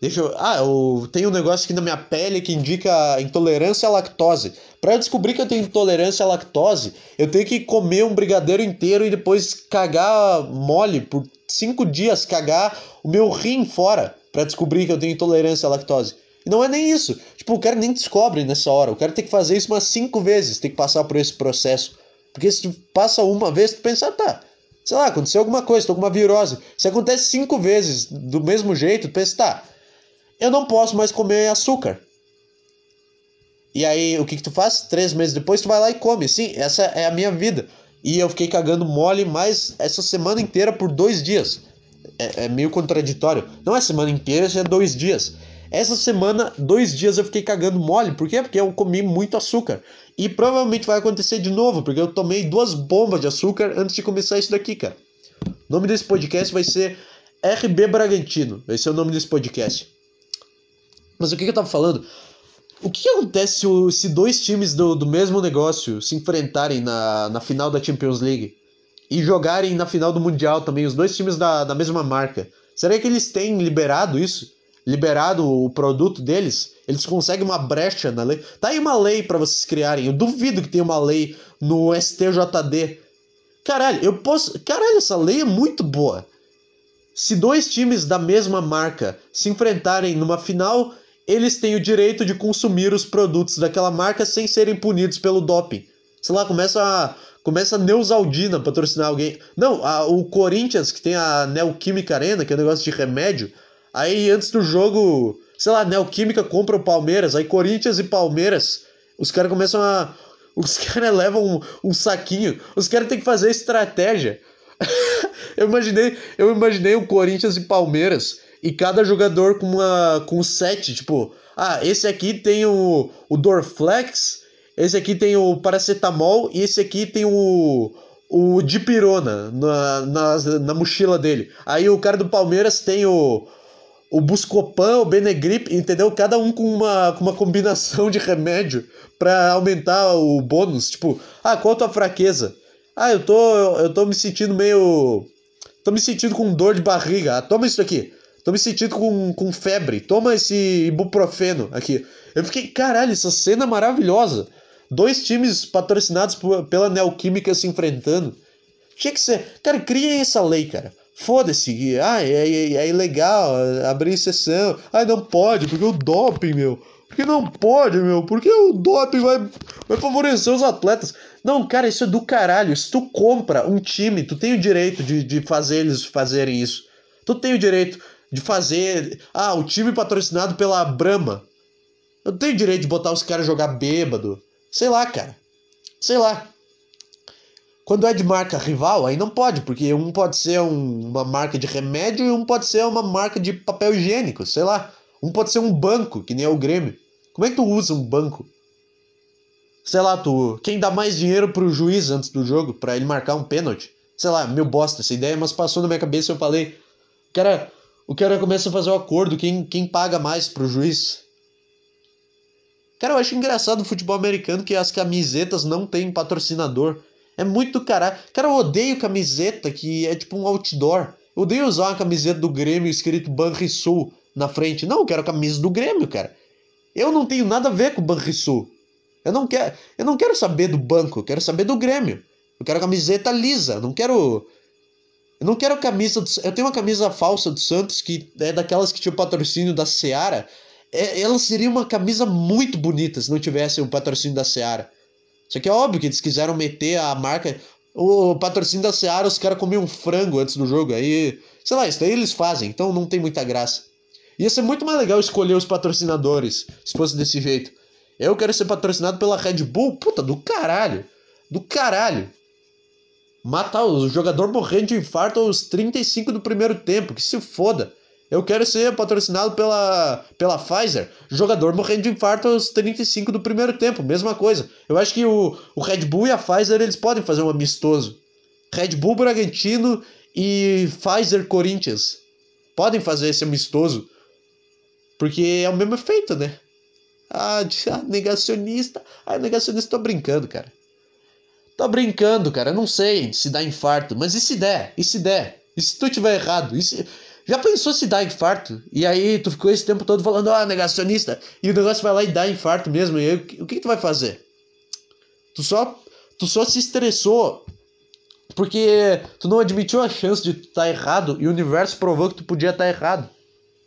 Deixa eu. Ah, eu tenho um negócio aqui na minha pele que indica intolerância à lactose. Para eu descobrir que eu tenho intolerância à lactose, eu tenho que comer um brigadeiro inteiro e depois cagar mole por cinco dias, cagar o meu rim fora para descobrir que eu tenho intolerância à lactose. E não é nem isso. Tipo, o cara nem descobre nessa hora. O cara tem que fazer isso umas cinco vezes, tem que passar por esse processo. Porque se tu passa uma vez, tu pensa, ah, tá, sei lá, aconteceu alguma coisa, tô com uma virose. Se acontece cinco vezes do mesmo jeito, tu pensa, tá eu não posso mais comer açúcar. E aí, o que, que tu faz? Três meses depois, tu vai lá e come. Sim, essa é a minha vida. E eu fiquei cagando mole mais essa semana inteira por dois dias. É, é meio contraditório. Não é semana inteira, é dois dias. Essa semana, dois dias eu fiquei cagando mole. Por quê? Porque eu comi muito açúcar. E provavelmente vai acontecer de novo, porque eu tomei duas bombas de açúcar antes de começar isso daqui, cara. O nome desse podcast vai ser RB Bragantino. Esse é o nome desse podcast. Mas o que, que eu tava falando? O que, que acontece se, se dois times do, do mesmo negócio se enfrentarem na, na final da Champions League e jogarem na final do Mundial também, os dois times da, da mesma marca? Será que eles têm liberado isso? Liberado o produto deles? Eles conseguem uma brecha na lei? Tá aí uma lei para vocês criarem. Eu duvido que tenha uma lei no STJD. Caralho, eu posso. Caralho, essa lei é muito boa. Se dois times da mesma marca se enfrentarem numa final eles têm o direito de consumir os produtos daquela marca sem serem punidos pelo doping. Sei lá, começa a, começa a Neusaldina patrocinar alguém. Não, a, o Corinthians, que tem a Neoquímica Arena, que é um negócio de remédio. Aí antes do jogo, sei lá, Neoquímica compra o Palmeiras. Aí Corinthians e Palmeiras, os caras começam a. Os caras levam um, um saquinho. Os caras têm que fazer estratégia. eu imaginei, eu imaginei o Corinthians e Palmeiras e cada jogador com uma com um set, tipo, ah, esse aqui tem o, o Dorflex, esse aqui tem o paracetamol e esse aqui tem o o dipirona na, na, na mochila dele. Aí o cara do Palmeiras tem o o Buscopan, o Benegrip, entendeu? Cada um com uma, com uma combinação de remédio para aumentar o bônus. Tipo, ah, qual a tua fraqueza? Ah, eu tô, eu tô me sentindo meio. Tô me sentindo com dor de barriga. Ah, toma isso aqui. Tô me sentindo com, com febre. Toma esse ibuprofeno aqui. Eu fiquei, caralho, essa cena é maravilhosa. Dois times patrocinados por, pela Neoquímica se enfrentando. Tinha que ser. Cara, cria essa lei, cara. Foda-se. Ah, é, é, é ilegal abrir exceção. Ah, não pode, porque o doping, meu. Porque não pode, meu. Porque o doping vai, vai favorecer os atletas. Não, cara, isso é do caralho. Se tu compra um time, tu tem o direito de, de fazer eles fazerem isso. Tu tem o direito de fazer. Ah, o time patrocinado pela Brahma. Eu tenho direito de botar os caras jogar bêbado. Sei lá, cara. Sei lá. Quando é de marca rival, aí não pode, porque um pode ser um, uma marca de remédio e um pode ser uma marca de papel higiênico, sei lá. Um pode ser um banco, que nem é o Grêmio. Como é que tu usa um banco? Sei lá, tu. Quem dá mais dinheiro pro juiz antes do jogo, para ele marcar um pênalti? Sei lá, meu bosta essa ideia, mas passou na minha cabeça e eu falei. Cara, o cara começa a fazer o um acordo, quem, quem paga mais pro juiz. Cara, eu acho engraçado o futebol americano que as camisetas não têm patrocinador. É muito caralho. Cara, eu odeio camiseta que é tipo um outdoor. Eu odeio usar uma camiseta do Grêmio escrito Banrisul na frente. Não, eu quero a camisa do Grêmio, cara. Eu não tenho nada a ver com o Banrisul. Eu não quero, eu não quero saber do banco, eu quero saber do Grêmio. Eu quero camiseta lisa, não quero eu não quero camisa do... Eu tenho uma camisa falsa do Santos que é daquelas que tinha o patrocínio da Seara. é, ela seria uma camisa muito bonita se não tivesse o patrocínio da Seara. Só que é óbvio que eles quiseram meter a marca. O patrocínio da Seara, os caras comiam frango antes do jogo. Aí, sei lá, isso daí eles fazem, então não tem muita graça. Ia ser muito mais legal escolher os patrocinadores, se fosse desse jeito. Eu quero ser patrocinado pela Red Bull, puta, do caralho. Do caralho. Matar o jogador morrendo de infarto aos 35 do primeiro tempo, que se foda. Eu quero ser patrocinado pela, pela Pfizer. Jogador morrendo de infarto aos 35 do primeiro tempo. Mesma coisa. Eu acho que o, o Red Bull e a Pfizer eles podem fazer um amistoso. Red Bull Bragantino e Pfizer Corinthians. Podem fazer esse amistoso. Porque é o mesmo efeito, né? Ah, ah negacionista. Ah, negacionista, tô brincando, cara. Tô brincando, cara. Não sei se dá infarto. Mas e se der? E se der? E se tu tiver errado? E se... Já pensou se dá infarto? E aí tu ficou esse tempo todo falando, ah, negacionista, e o negócio vai lá e dá infarto mesmo. E aí, o que, que tu vai fazer? Tu só, tu só se estressou porque tu não admitiu a chance de tu estar tá errado e o universo provou que tu podia estar tá errado.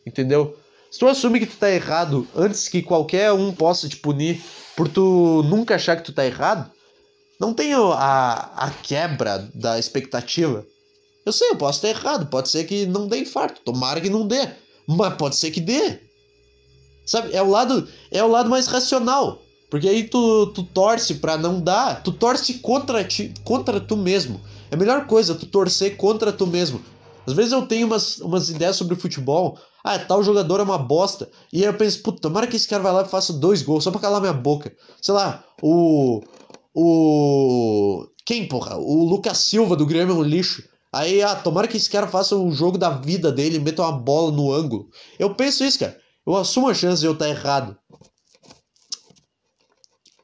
Entendeu? Se tu assume que tu tá errado antes que qualquer um possa te punir por tu nunca achar que tu tá errado, não tem a, a quebra da expectativa. Eu sei, eu posso estar errado, pode ser que não dê infarto, tomara que não dê, mas pode ser que dê. Sabe, é o lado, é o lado mais racional, porque aí tu, tu torce para não dar, tu torce contra ti, contra tu mesmo. É a melhor coisa tu torcer contra tu mesmo. Às vezes eu tenho umas, umas ideias sobre futebol, ah, tal jogador é uma bosta. E aí eu penso, puta, tomara que esse cara vai lá e faça dois gols só pra calar minha boca. Sei lá, o. O. Quem, porra? O Lucas Silva do Grêmio é um lixo. Aí, ah, tomara que esse cara faça o jogo da vida dele e meta uma bola no ângulo. Eu penso isso, cara. Eu assumo a chance de eu estar errado.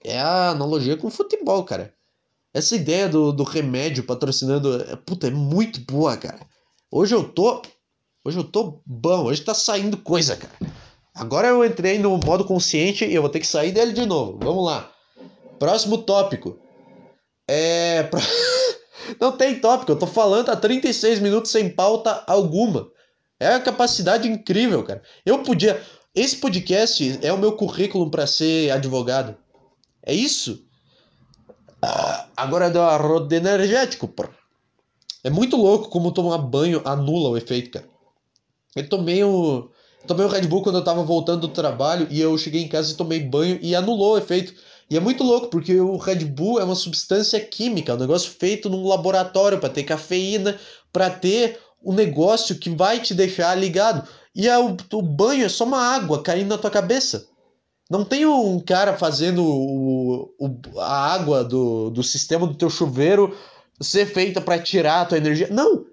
É a analogia com o futebol, cara. Essa ideia do, do remédio patrocinando. É, puta, é muito boa, cara. Hoje eu tô. Hoje eu tô bom. Hoje tá saindo coisa, cara. Agora eu entrei no modo consciente e eu vou ter que sair dele de novo. Vamos lá. Próximo tópico. É. Não tem tópico, eu tô falando há 36 minutos sem pauta alguma. É a capacidade incrível, cara. Eu podia. Esse podcast é o meu currículo para ser advogado. É isso? Ah, agora deu a roda energético, pô. É muito louco como tomar banho anula o efeito, cara. Eu tomei o. Tomei o Red Bull quando eu tava voltando do trabalho e eu cheguei em casa e tomei banho e anulou o efeito. E é muito louco, porque o Red Bull é uma substância química, um negócio feito num laboratório para ter cafeína, para ter um negócio que vai te deixar ligado. E é o, o banho é só uma água caindo na tua cabeça. Não tem um cara fazendo o, o, a água do, do sistema do teu chuveiro ser feita para tirar a tua energia. Não!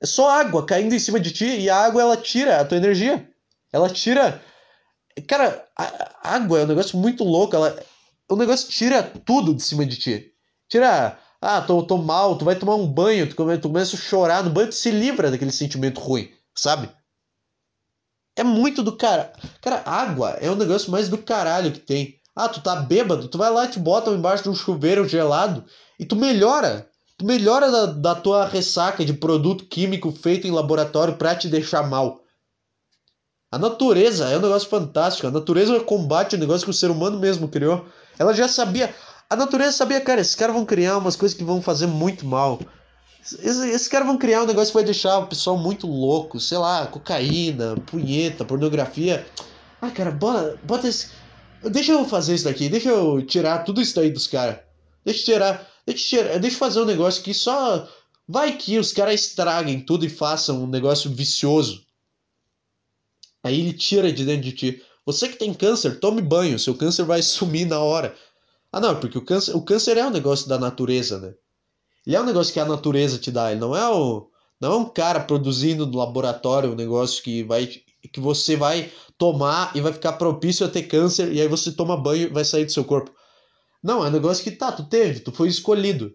É só água caindo em cima de ti e a água ela tira a tua energia. Ela tira. Cara, a água é um negócio muito louco. Ela, o negócio tira tudo de cima de ti. Tira. Ah, tô, tô mal, tu vai tomar um banho, tu começa, tu começa a chorar no banho, tu se livra daquele sentimento ruim, sabe? É muito do cara. Cara, água é o negócio mais do caralho que tem. Ah, tu tá bêbado, tu vai lá e te bota embaixo de um chuveiro gelado e tu melhora. Tu melhora da, da tua ressaca de produto químico feito em laboratório pra te deixar mal. A natureza é um negócio fantástico. A natureza combate o negócio que o ser humano mesmo criou. Ela já sabia. A natureza sabia, cara, esses caras vão criar umas coisas que vão fazer muito mal. Esses, esses caras vão criar um negócio que vai deixar o pessoal muito louco. Sei lá, cocaína, punheta, pornografia. Ah, cara, bota, bota esse. Deixa eu fazer isso daqui. Deixa eu tirar tudo isso daí dos caras. Deixa eu tirar. Deixa eu, tirar, deixa eu fazer um negócio que só. Vai que os caras estraguem tudo e façam um negócio vicioso. Aí ele tira de dentro de ti. Você que tem câncer, tome banho, seu câncer vai sumir na hora. Ah, não, porque o câncer, o câncer é um negócio da natureza, né? Ele é um negócio que a natureza te dá, ele não é o não é um cara produzindo no laboratório um negócio que vai que você vai tomar e vai ficar propício a ter câncer e aí você toma banho e vai sair do seu corpo. Não, é um negócio que tá, tu teve, tu foi escolhido.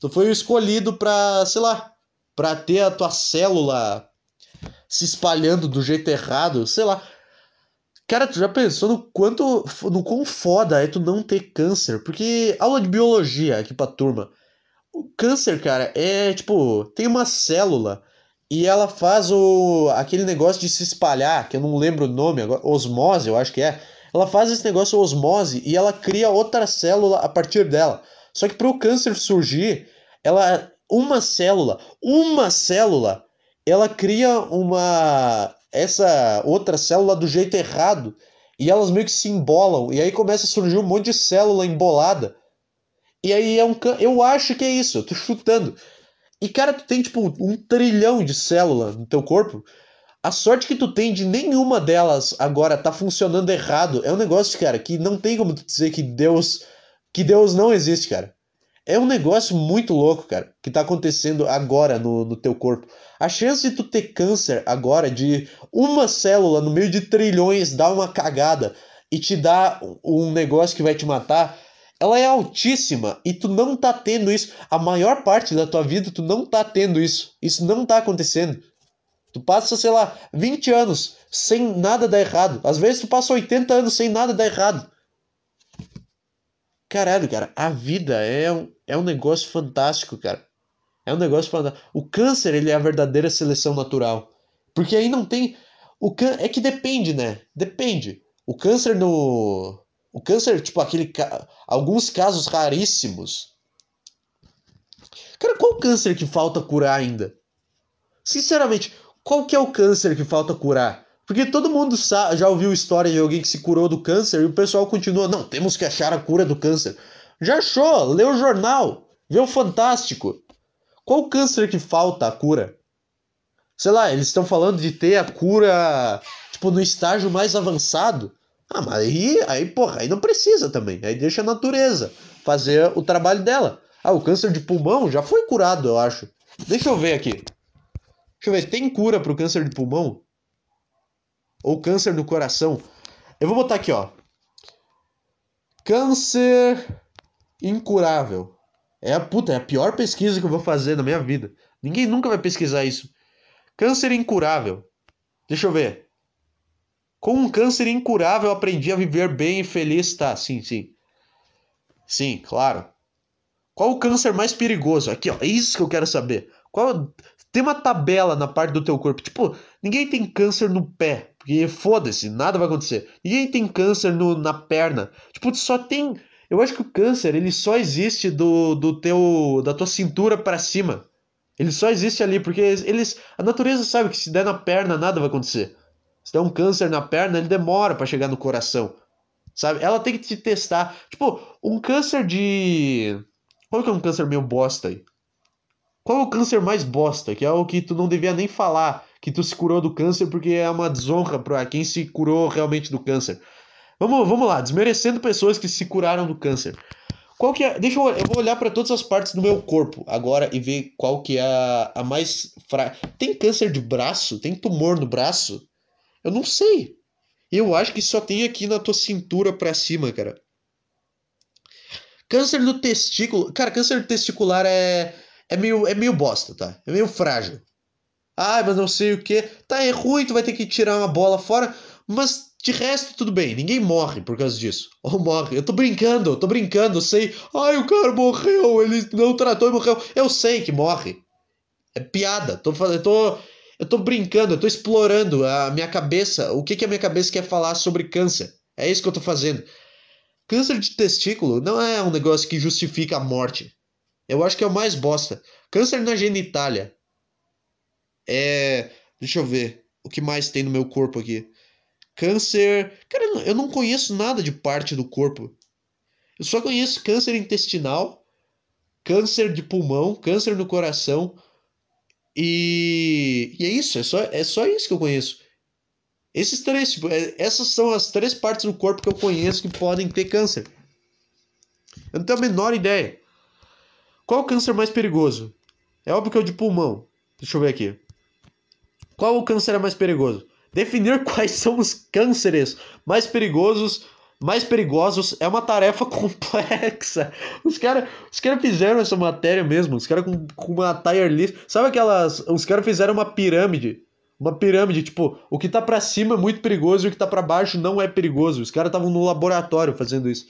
Tu foi escolhido pra, sei lá, pra ter a tua célula se espalhando do jeito errado, sei lá. Cara, tu já pensou no quanto. no quão foda é tu não ter câncer? Porque aula de biologia aqui pra turma. O câncer, cara, é tipo. Tem uma célula e ela faz o aquele negócio de se espalhar, que eu não lembro o nome agora, osmose, eu acho que é. Ela faz esse negócio osmose e ela cria outra célula a partir dela. Só que para o câncer surgir, ela uma célula, uma célula, ela cria uma essa outra célula do jeito errado e elas meio que se embolam e aí começa a surgir um monte de célula embolada. E aí é um eu acho que é isso, eu tô chutando. E cara, tu tem tipo um trilhão de células no teu corpo. A sorte que tu tem de nenhuma delas agora tá funcionando errado é um negócio, cara, que não tem como tu dizer que Deus que Deus não existe, cara. É um negócio muito louco, cara, que tá acontecendo agora no, no teu corpo. A chance de tu ter câncer agora, de uma célula no meio de trilhões dar uma cagada e te dar um negócio que vai te matar, ela é altíssima e tu não tá tendo isso. A maior parte da tua vida tu não tá tendo isso. Isso não tá acontecendo. Tu passa, sei lá, 20 anos sem nada dar errado. Às vezes tu passa 80 anos sem nada dar errado. Caralho, cara, a vida é um, é um negócio fantástico, cara. É um negócio fantástico. O câncer, ele é a verdadeira seleção natural. Porque aí não tem. O can... É que depende, né? Depende. O câncer no o câncer, tipo, aquele. Alguns casos raríssimos. Cara, qual câncer que falta curar ainda? Sinceramente, qual que é o câncer que falta curar? Porque todo mundo já ouviu história de alguém que se curou do câncer e o pessoal continua, não, temos que achar a cura do câncer. Já achou? Lê o jornal, vê o Fantástico. Qual câncer que falta a cura? Sei lá, eles estão falando de ter a cura, tipo, no estágio mais avançado. Ah, mas aí, aí, porra, aí não precisa também. Aí deixa a natureza fazer o trabalho dela. Ah, o câncer de pulmão já foi curado, eu acho. Deixa eu ver aqui. Deixa eu ver, tem cura pro câncer de pulmão? Ou câncer do coração? Eu vou botar aqui, ó. Câncer incurável. É a puta, é a pior pesquisa que eu vou fazer na minha vida. Ninguém nunca vai pesquisar isso. Câncer incurável. Deixa eu ver. Com um câncer incurável, aprendi a viver bem e feliz. Tá, sim, sim. Sim, claro. Qual o câncer mais perigoso? Aqui, ó, é isso que eu quero saber. Qual tem uma tabela na parte do teu corpo. Tipo, ninguém tem câncer no pé, porque foda-se, nada vai acontecer. Ninguém tem câncer no, na perna. Tipo, só tem, eu acho que o câncer, ele só existe do, do teu da tua cintura para cima. Ele só existe ali porque eles a natureza sabe que se der na perna nada vai acontecer. Se der um câncer na perna, ele demora para chegar no coração. Sabe? Ela tem que te testar. Tipo, um câncer de. Qual que é um câncer meio bosta aí? Qual é o câncer mais bosta? Que é o que tu não devia nem falar que tu se curou do câncer porque é uma desonra para quem se curou realmente do câncer. Vamos, vamos lá, desmerecendo pessoas que se curaram do câncer. Qual que é? Deixa eu, eu vou olhar para todas as partes do meu corpo agora e ver qual que é a, a mais fraca. Tem câncer de braço? Tem tumor no braço? Eu não sei. Eu acho que só tem aqui na tua cintura pra cima, cara. Câncer do testículo. Cara, câncer testicular é, é, meio, é meio bosta, tá? É meio frágil. Ah, mas não sei o que. Tá, é ruim, tu vai ter que tirar uma bola fora. Mas de resto, tudo bem. Ninguém morre por causa disso. Ou morre. Eu tô brincando, eu tô brincando. Eu sei. Ai, o cara morreu. Ele não tratou e morreu. Eu sei que morre. É piada. Tô, eu tô eu tô brincando, eu tô explorando a minha cabeça, o que, que a minha cabeça quer falar sobre câncer. É isso que eu tô fazendo. Câncer de testículo não é um negócio que justifica a morte. Eu acho que é o mais bosta. Câncer na genitália. É. Deixa eu ver. O que mais tem no meu corpo aqui? Câncer. Cara, eu não conheço nada de parte do corpo. Eu só conheço câncer intestinal, câncer de pulmão, câncer no coração, e, e é isso, é só, é só isso que eu conheço. Esses três, tipo, é, essas são as três partes do corpo que eu conheço que podem ter câncer. Eu não tenho a menor ideia. Qual o câncer mais perigoso? É óbvio que é o de pulmão. Deixa eu ver aqui. Qual o câncer é mais perigoso? Definir quais são os cânceres mais perigosos mais perigosos é uma tarefa complexa. Os caras os cara fizeram essa matéria mesmo, os caras com, com uma tire list. Sabe aquelas. Os caras fizeram uma pirâmide. Uma pirâmide, tipo, o que tá para cima é muito perigoso e o que tá para baixo não é perigoso. Os caras estavam no laboratório fazendo isso.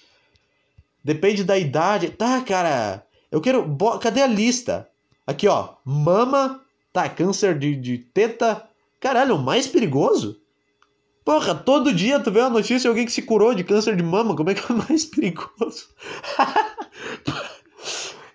Depende da idade. Tá, cara. Eu quero. Cadê a lista? Aqui, ó. Mama, Tá, câncer de, de teta. Caralho, é o mais perigoso? Porra, todo dia tu vê uma notícia de alguém que se curou de câncer de mama. Como é que é o mais perigoso?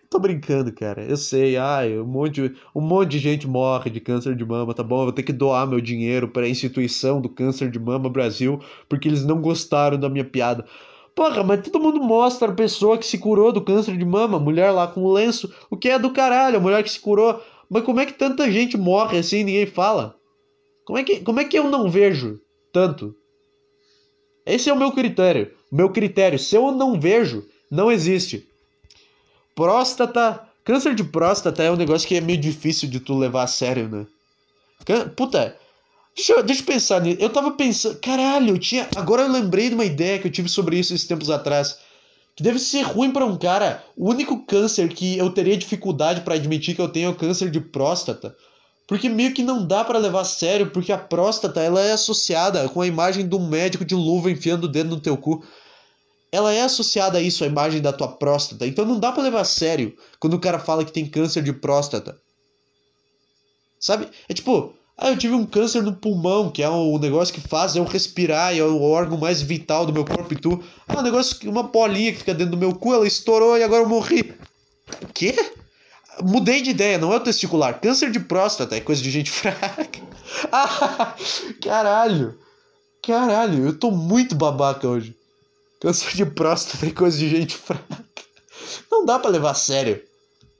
Tô brincando, cara. Eu sei, ai, um monte, um monte de gente morre de câncer de mama, tá bom? Eu vou ter que doar meu dinheiro para instituição do câncer de mama Brasil, porque eles não gostaram da minha piada. Porra, mas todo mundo mostra a pessoa que se curou do câncer de mama, mulher lá com lenço, o que é do caralho, a mulher que se curou. Mas como é que tanta gente morre assim e ninguém fala? Como é que, como é que eu não vejo tanto? Esse é o meu critério. Meu critério, se eu não vejo, não existe. Próstata. Câncer de próstata é um negócio que é meio difícil de tu levar a sério, né? Puta, deixa eu, deixa eu pensar nisso. Eu tava pensando. Caralho, eu tinha. Agora eu lembrei de uma ideia que eu tive sobre isso esses tempos atrás. Que deve ser ruim para um cara. O único câncer que eu teria dificuldade para admitir que eu tenho é o câncer de próstata. Porque meio que não dá para levar a sério, porque a próstata ela é associada com a imagem do médico de luva enfiando o dedo no teu cu ela é associada a isso, a imagem da tua próstata. Então não dá para levar a sério quando o cara fala que tem câncer de próstata. Sabe? É tipo, ah, eu tive um câncer no pulmão, que é o negócio que faz eu respirar, e é o órgão mais vital do meu corpo e tu. Ah, um negócio, uma bolinha que fica dentro do meu cu, ela estourou e agora eu morri. Quê? Mudei de ideia, não é o testicular. Câncer de próstata é coisa de gente fraca. Ah, caralho. Caralho, eu tô muito babaca hoje. Câncer de próstata é coisa de gente fraca. Não dá para levar a sério.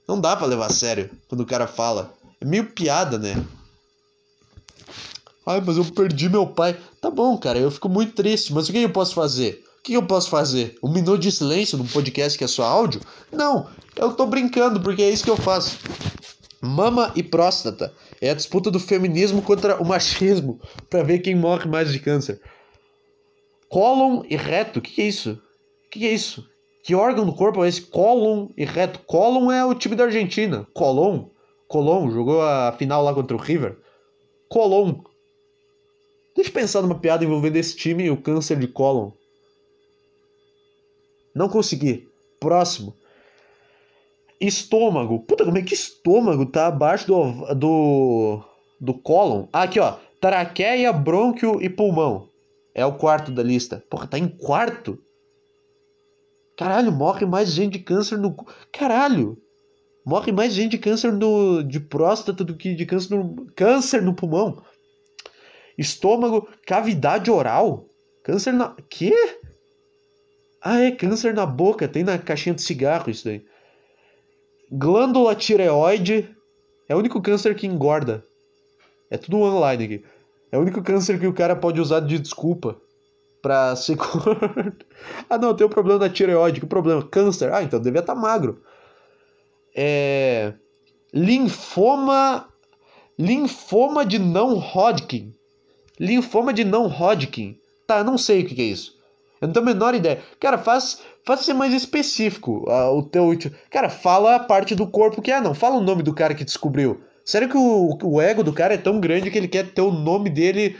Não dá para levar a sério quando o cara fala. É meio piada, né? Ai, mas eu perdi meu pai. Tá bom, cara, eu fico muito triste, mas o que eu posso fazer? O que eu posso fazer? Um minuto de silêncio num podcast que é só áudio? Não, eu tô brincando porque é isso que eu faço. Mama e próstata é a disputa do feminismo contra o machismo para ver quem morre mais de câncer. Cólon e reto, o que, que, é isso? O que, que, é isso? Que órgão do corpo é esse? Cólon e reto. Cólon é o time da Argentina. Colón. Colón jogou a final lá contra o River. Colón. Deixa eu pensar numa piada envolvendo esse time e o câncer de cólon. Não consegui. Próximo. Estômago. Puta, como é que estômago tá abaixo do, do, do cólon? Ah, aqui, ó. Traqueia, brônquio e pulmão. É o quarto da lista. Porra, tá em quarto? Caralho, morre mais gente de câncer no. Caralho! Morre mais gente de câncer no, de próstata do que de câncer no, câncer no pulmão. Estômago, cavidade oral. Câncer na. Quê? Ah, é câncer na boca. Tem na caixinha de cigarro isso daí. Glândula tireoide. É o único câncer que engorda. É tudo online aqui. É o único câncer que o cara pode usar de desculpa pra ser ah, não, tem o problema da tireoide. Que problema? Câncer. Ah, então devia estar tá magro. É... Linfoma. Linfoma de não Hodgkin. Linfoma de não Hodgkin. Tá, não sei o que, é isso. Eu não tenho a menor ideia. Cara, faz, faz ser mais específico uh, o teu. Cara, fala a parte do corpo que é, não. Fala o nome do cara que descobriu. Sério que o, o ego do cara é tão grande que ele quer ter o nome dele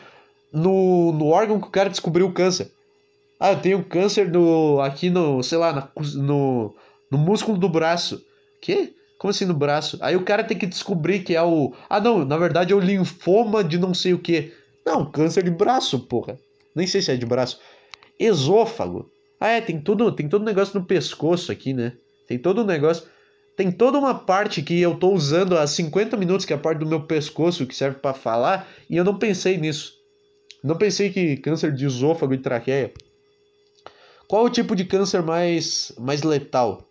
no, no órgão que o cara descobriu o câncer? Ah, eu tenho câncer no, aqui no, sei lá, na, no, no músculo do braço. Que? Como assim no braço? Aí o cara tem que descobrir que é o. Ah, não, na verdade é o linfoma de não sei o que. Não, câncer de braço, porra. Nem sei se é de braço. Esôfago. Ah, é, tem tudo, tem todo um negócio no pescoço aqui, né? Tem todo um negócio. Tem toda uma parte que eu tô usando há 50 minutos, que é a parte do meu pescoço que serve para falar, e eu não pensei nisso. Não pensei que câncer de esôfago e traqueia. Qual o tipo de câncer mais, mais letal?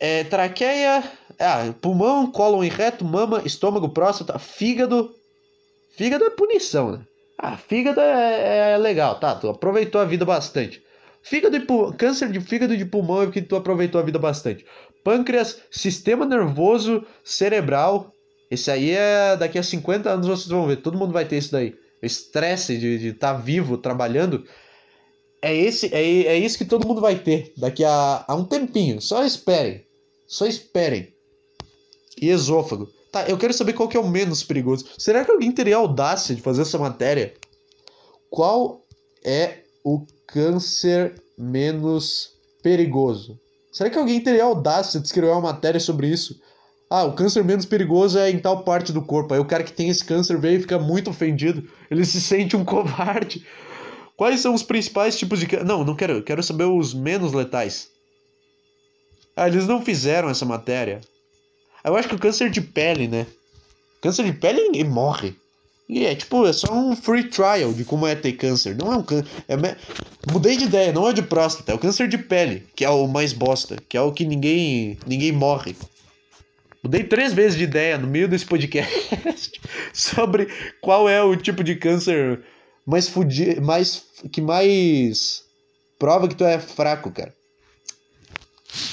É, traqueia, ah, pulmão, cólon e reto, mama, estômago, próstata, fígado. Fígado é punição, né? Ah, fígado é, é legal, tá? Tu aproveitou a vida bastante. Fígado e câncer de fígado e de pulmão é porque tu aproveitou a vida bastante. Pâncreas, sistema nervoso cerebral. Esse aí é daqui a 50 anos vocês vão ver, todo mundo vai ter isso daí. Estresse de estar tá vivo, trabalhando. É, esse, é, é isso que todo mundo vai ter daqui a, a um tempinho. Só esperem. Só esperem. E esôfago. Tá, eu quero saber qual que é o menos perigoso. Será que alguém teria audácia de fazer essa matéria? Qual é o câncer menos perigoso? Será que alguém teria audácia de escrever uma matéria sobre isso? Ah, o câncer menos perigoso é em tal parte do corpo. Aí o cara que tem esse câncer vem e fica muito ofendido. Ele se sente um covarde. Quais são os principais tipos de câncer? Não, não quero. Quero saber os menos letais. Ah, eles não fizeram essa matéria. Eu acho que o câncer de pele, né? Câncer de pele ninguém morre. E é tipo, é só um free trial de como é ter câncer. Não é um câncer. É me... Mudei de ideia, não é de próstata, é o câncer de pele, que é o mais bosta, que é o que ninguém, ninguém morre. Mudei três vezes de ideia no meio desse podcast sobre qual é o tipo de câncer mais fudido, mais que mais prova que tu é fraco, cara.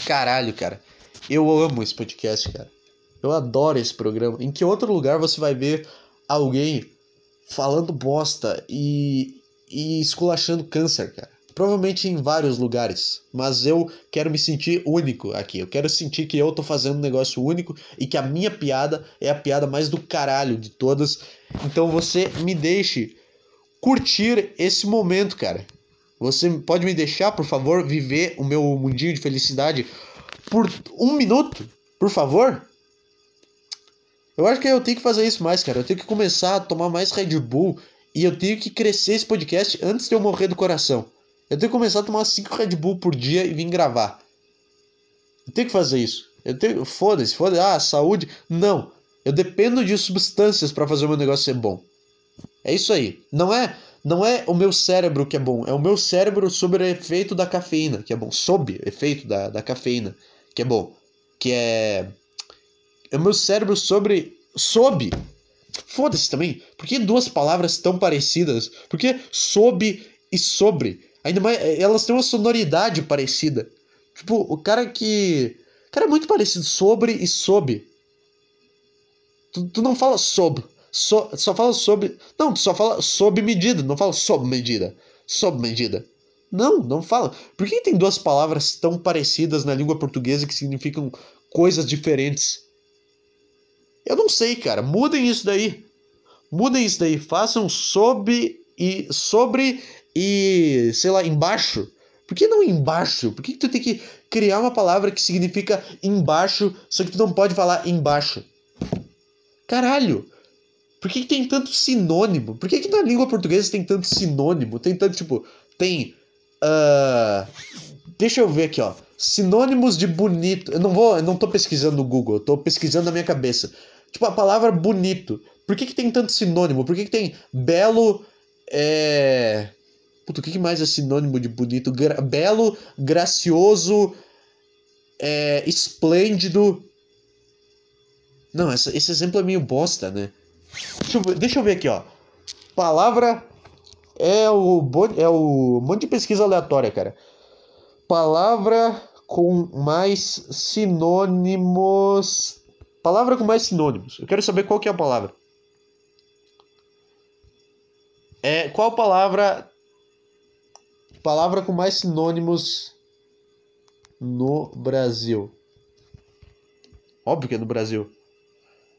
Caralho, cara. Eu amo esse podcast, cara. Eu adoro esse programa. Em que outro lugar você vai ver alguém falando bosta e, e esculachando câncer, cara? Provavelmente em vários lugares, mas eu quero me sentir único aqui. Eu quero sentir que eu tô fazendo um negócio único e que a minha piada é a piada mais do caralho de todas. Então você me deixe curtir esse momento, cara. Você pode me deixar, por favor, viver o meu mundinho de felicidade por um minuto, por favor? Eu acho que eu tenho que fazer isso mais, cara. Eu tenho que começar a tomar mais Red Bull e eu tenho que crescer esse podcast antes de eu morrer do coração. Eu tenho que começar a tomar 5 Red Bull por dia e vir gravar. Eu tenho que fazer isso. Eu tenho. Foda-se, foda-se. Ah, saúde. Não. Eu dependo de substâncias para fazer o meu negócio ser bom. É isso aí. Não é. Não é o meu cérebro que é bom, é o meu cérebro sob o efeito da cafeína, que é bom. Sob efeito da, da cafeína, que é bom. Que é o meu cérebro sobre. Sob. Foda-se também. Por que duas palavras tão parecidas? Por que e sobre? Ainda mais. Elas têm uma sonoridade parecida. Tipo, o cara que. O cara é muito parecido. Sobre e sob. Tu, tu não fala sob. So, só fala sobre. Não, tu só fala sob medida. Não fala sob medida. Sob medida. Não, não fala. Por que tem duas palavras tão parecidas na língua portuguesa que significam coisas diferentes? Eu não sei, cara. Mudem isso daí. Mudem isso daí. Façam sob e sobre e sei lá, embaixo. Por que não embaixo? Por que, que tu tem que criar uma palavra que significa embaixo, só que tu não pode falar embaixo? Caralho! Por que, que tem tanto sinônimo? Por que, que na língua portuguesa tem tanto sinônimo? Tem tanto, tipo, tem. Uh... Deixa eu ver aqui, ó. Sinônimos de bonito. Eu não vou, eu não tô pesquisando no Google, eu tô pesquisando na minha cabeça. Tipo, a palavra bonito. Por que, que tem tanto sinônimo? Por que, que tem belo. É. Puta, o que, que mais é sinônimo de bonito? Gra belo, gracioso, é, esplêndido. Não, essa, esse exemplo é meio bosta, né? Deixa eu, deixa eu ver aqui, ó. Palavra é o, é o monte de pesquisa aleatória, cara. Palavra com mais sinônimos Palavra com mais sinônimos. Eu quero saber qual que é a palavra. É, qual palavra palavra com mais sinônimos no Brasil? Óbvio que é no Brasil.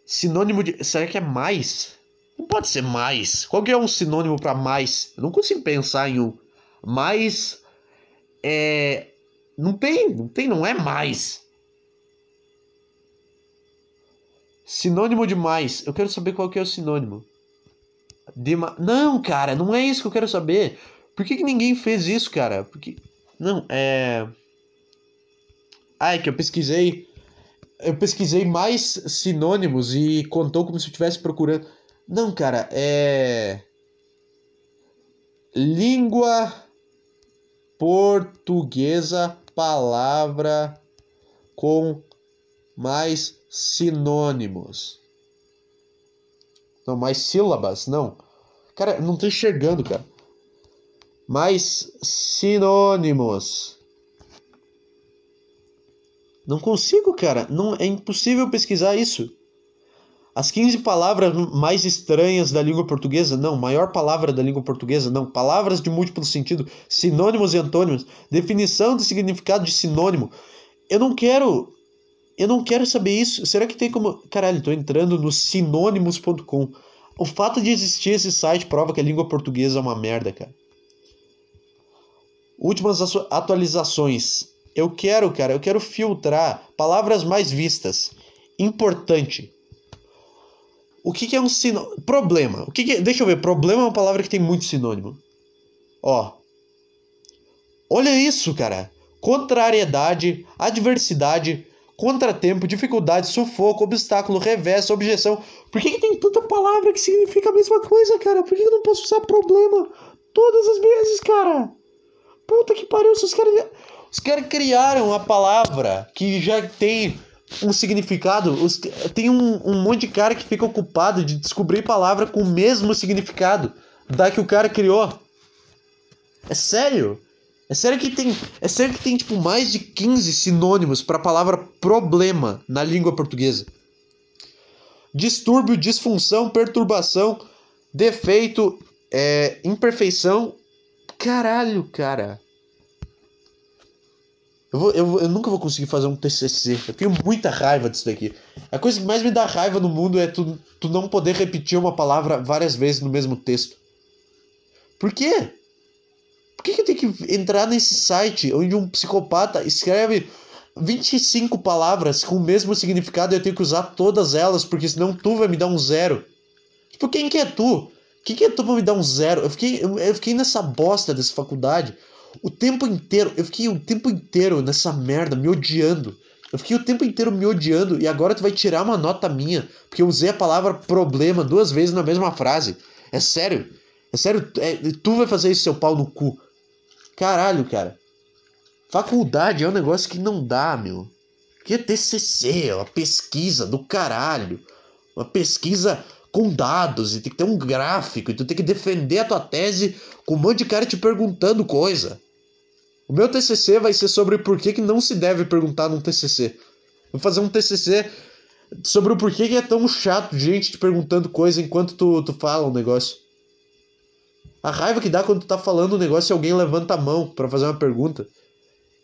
Sinônimo de. Será que é mais? Não pode ser mais. Qual que é um sinônimo para mais? Eu não consigo pensar em um. Mais é. Não tem, não tem, não é mais. Sinônimo de mais. Eu quero saber qual que é o sinônimo. De ma... Não, cara, não é isso que eu quero saber. Por que, que ninguém fez isso, cara? Porque. Não, é. Ah, é que eu pesquisei. Eu pesquisei mais sinônimos e contou como se eu estivesse procurando. Não, cara, é. Língua portuguesa, palavra com mais sinônimos. Não, mais sílabas, não. Cara, não tô enxergando, cara. Mais sinônimos. Não consigo, cara. Não é impossível pesquisar isso. As 15 palavras mais estranhas da língua portuguesa, não. Maior palavra da língua portuguesa, não. Palavras de múltiplo sentido, sinônimos e antônimos, definição de significado de sinônimo. Eu não quero eu não quero saber isso. Será que tem como. Caralho, tô entrando no sinônimos.com. O fato de existir esse site prova que a língua portuguesa é uma merda, cara. Últimas atualizações. Eu quero, cara, eu quero filtrar palavras mais vistas importante. O que, que é um sinônimo? Problema. O que, que é... Deixa eu ver. Problema é uma palavra que tem muito sinônimo. Ó. Olha isso, cara. Contrariedade, adversidade, contratempo, dificuldade, sufoco, obstáculo, revés, objeção. Por que, que tem tanta palavra que significa a mesma coisa, cara? Por que, eu não posso usar problema todas as vezes, cara? Puta que pariu, os caras. Os caras criaram a palavra que já tem um significado. Os, tem um, um monte de cara que fica ocupado de descobrir palavra com o mesmo significado da que o cara criou. É sério? É sério que tem, é sério que tem tipo mais de 15 sinônimos para a palavra problema na língua portuguesa. Distúrbio, disfunção, perturbação, defeito, é, imperfeição. Caralho, cara. Eu, vou, eu, eu, nunca vou conseguir fazer um TCC. Eu tenho muita raiva disso daqui. A coisa que mais me dá raiva no mundo é tu, tu não poder repetir uma palavra várias vezes no mesmo texto. Por quê? Por que, que eu tenho que entrar nesse site onde um psicopata escreve 25 palavras com o mesmo significado e eu tenho que usar todas elas, porque senão tu vai me dar um zero? Tipo, quem que é tu? Quem que é tu pra me dar um zero? Eu fiquei, eu, eu fiquei nessa bosta dessa faculdade o tempo inteiro. Eu fiquei o tempo inteiro nessa merda, me odiando. Eu fiquei o tempo inteiro me odiando e agora tu vai tirar uma nota minha, porque eu usei a palavra problema duas vezes na mesma frase. É sério? É sério? É, tu vai fazer isso, seu pau no cu. Caralho, cara. Faculdade é um negócio que não dá, meu. Que é TCC, é uma pesquisa do caralho. Uma pesquisa com dados e tem que ter um gráfico e tu tem que defender a tua tese com um monte de cara te perguntando coisa. O meu TCC vai ser sobre por que, que não se deve perguntar num TCC. Vou fazer um TCC sobre o porquê que é tão chato gente te perguntando coisa enquanto tu, tu fala um negócio. A raiva que dá quando tu tá falando um negócio e alguém levanta a mão para fazer uma pergunta.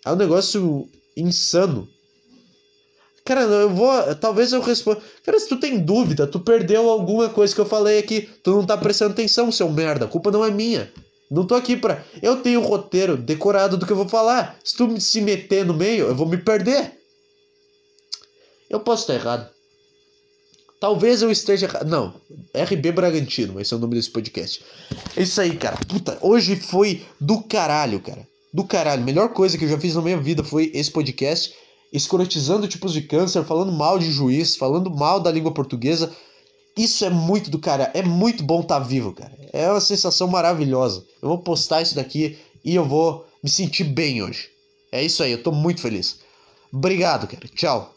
É um negócio insano. Cara, eu vou. Talvez eu responda. Cara, se tu tem dúvida, tu perdeu alguma coisa que eu falei aqui. Tu não tá prestando atenção, seu merda. A culpa não é minha. Não tô aqui pra. Eu tenho o roteiro decorado do que eu vou falar. Se tu se meter no meio, eu vou me perder. Eu posso estar errado. Talvez eu esteja. Não, RB Bragantino vai ser o nome desse podcast. É isso aí, cara. Puta, hoje foi do caralho, cara. Do caralho. Melhor coisa que eu já fiz na minha vida foi esse podcast. Escrotizando tipos de câncer, falando mal de juiz, falando mal da língua portuguesa. Isso é muito do cara. É muito bom estar tá vivo, cara. É uma sensação maravilhosa. Eu vou postar isso daqui e eu vou me sentir bem hoje. É isso aí, eu tô muito feliz. Obrigado, cara. Tchau.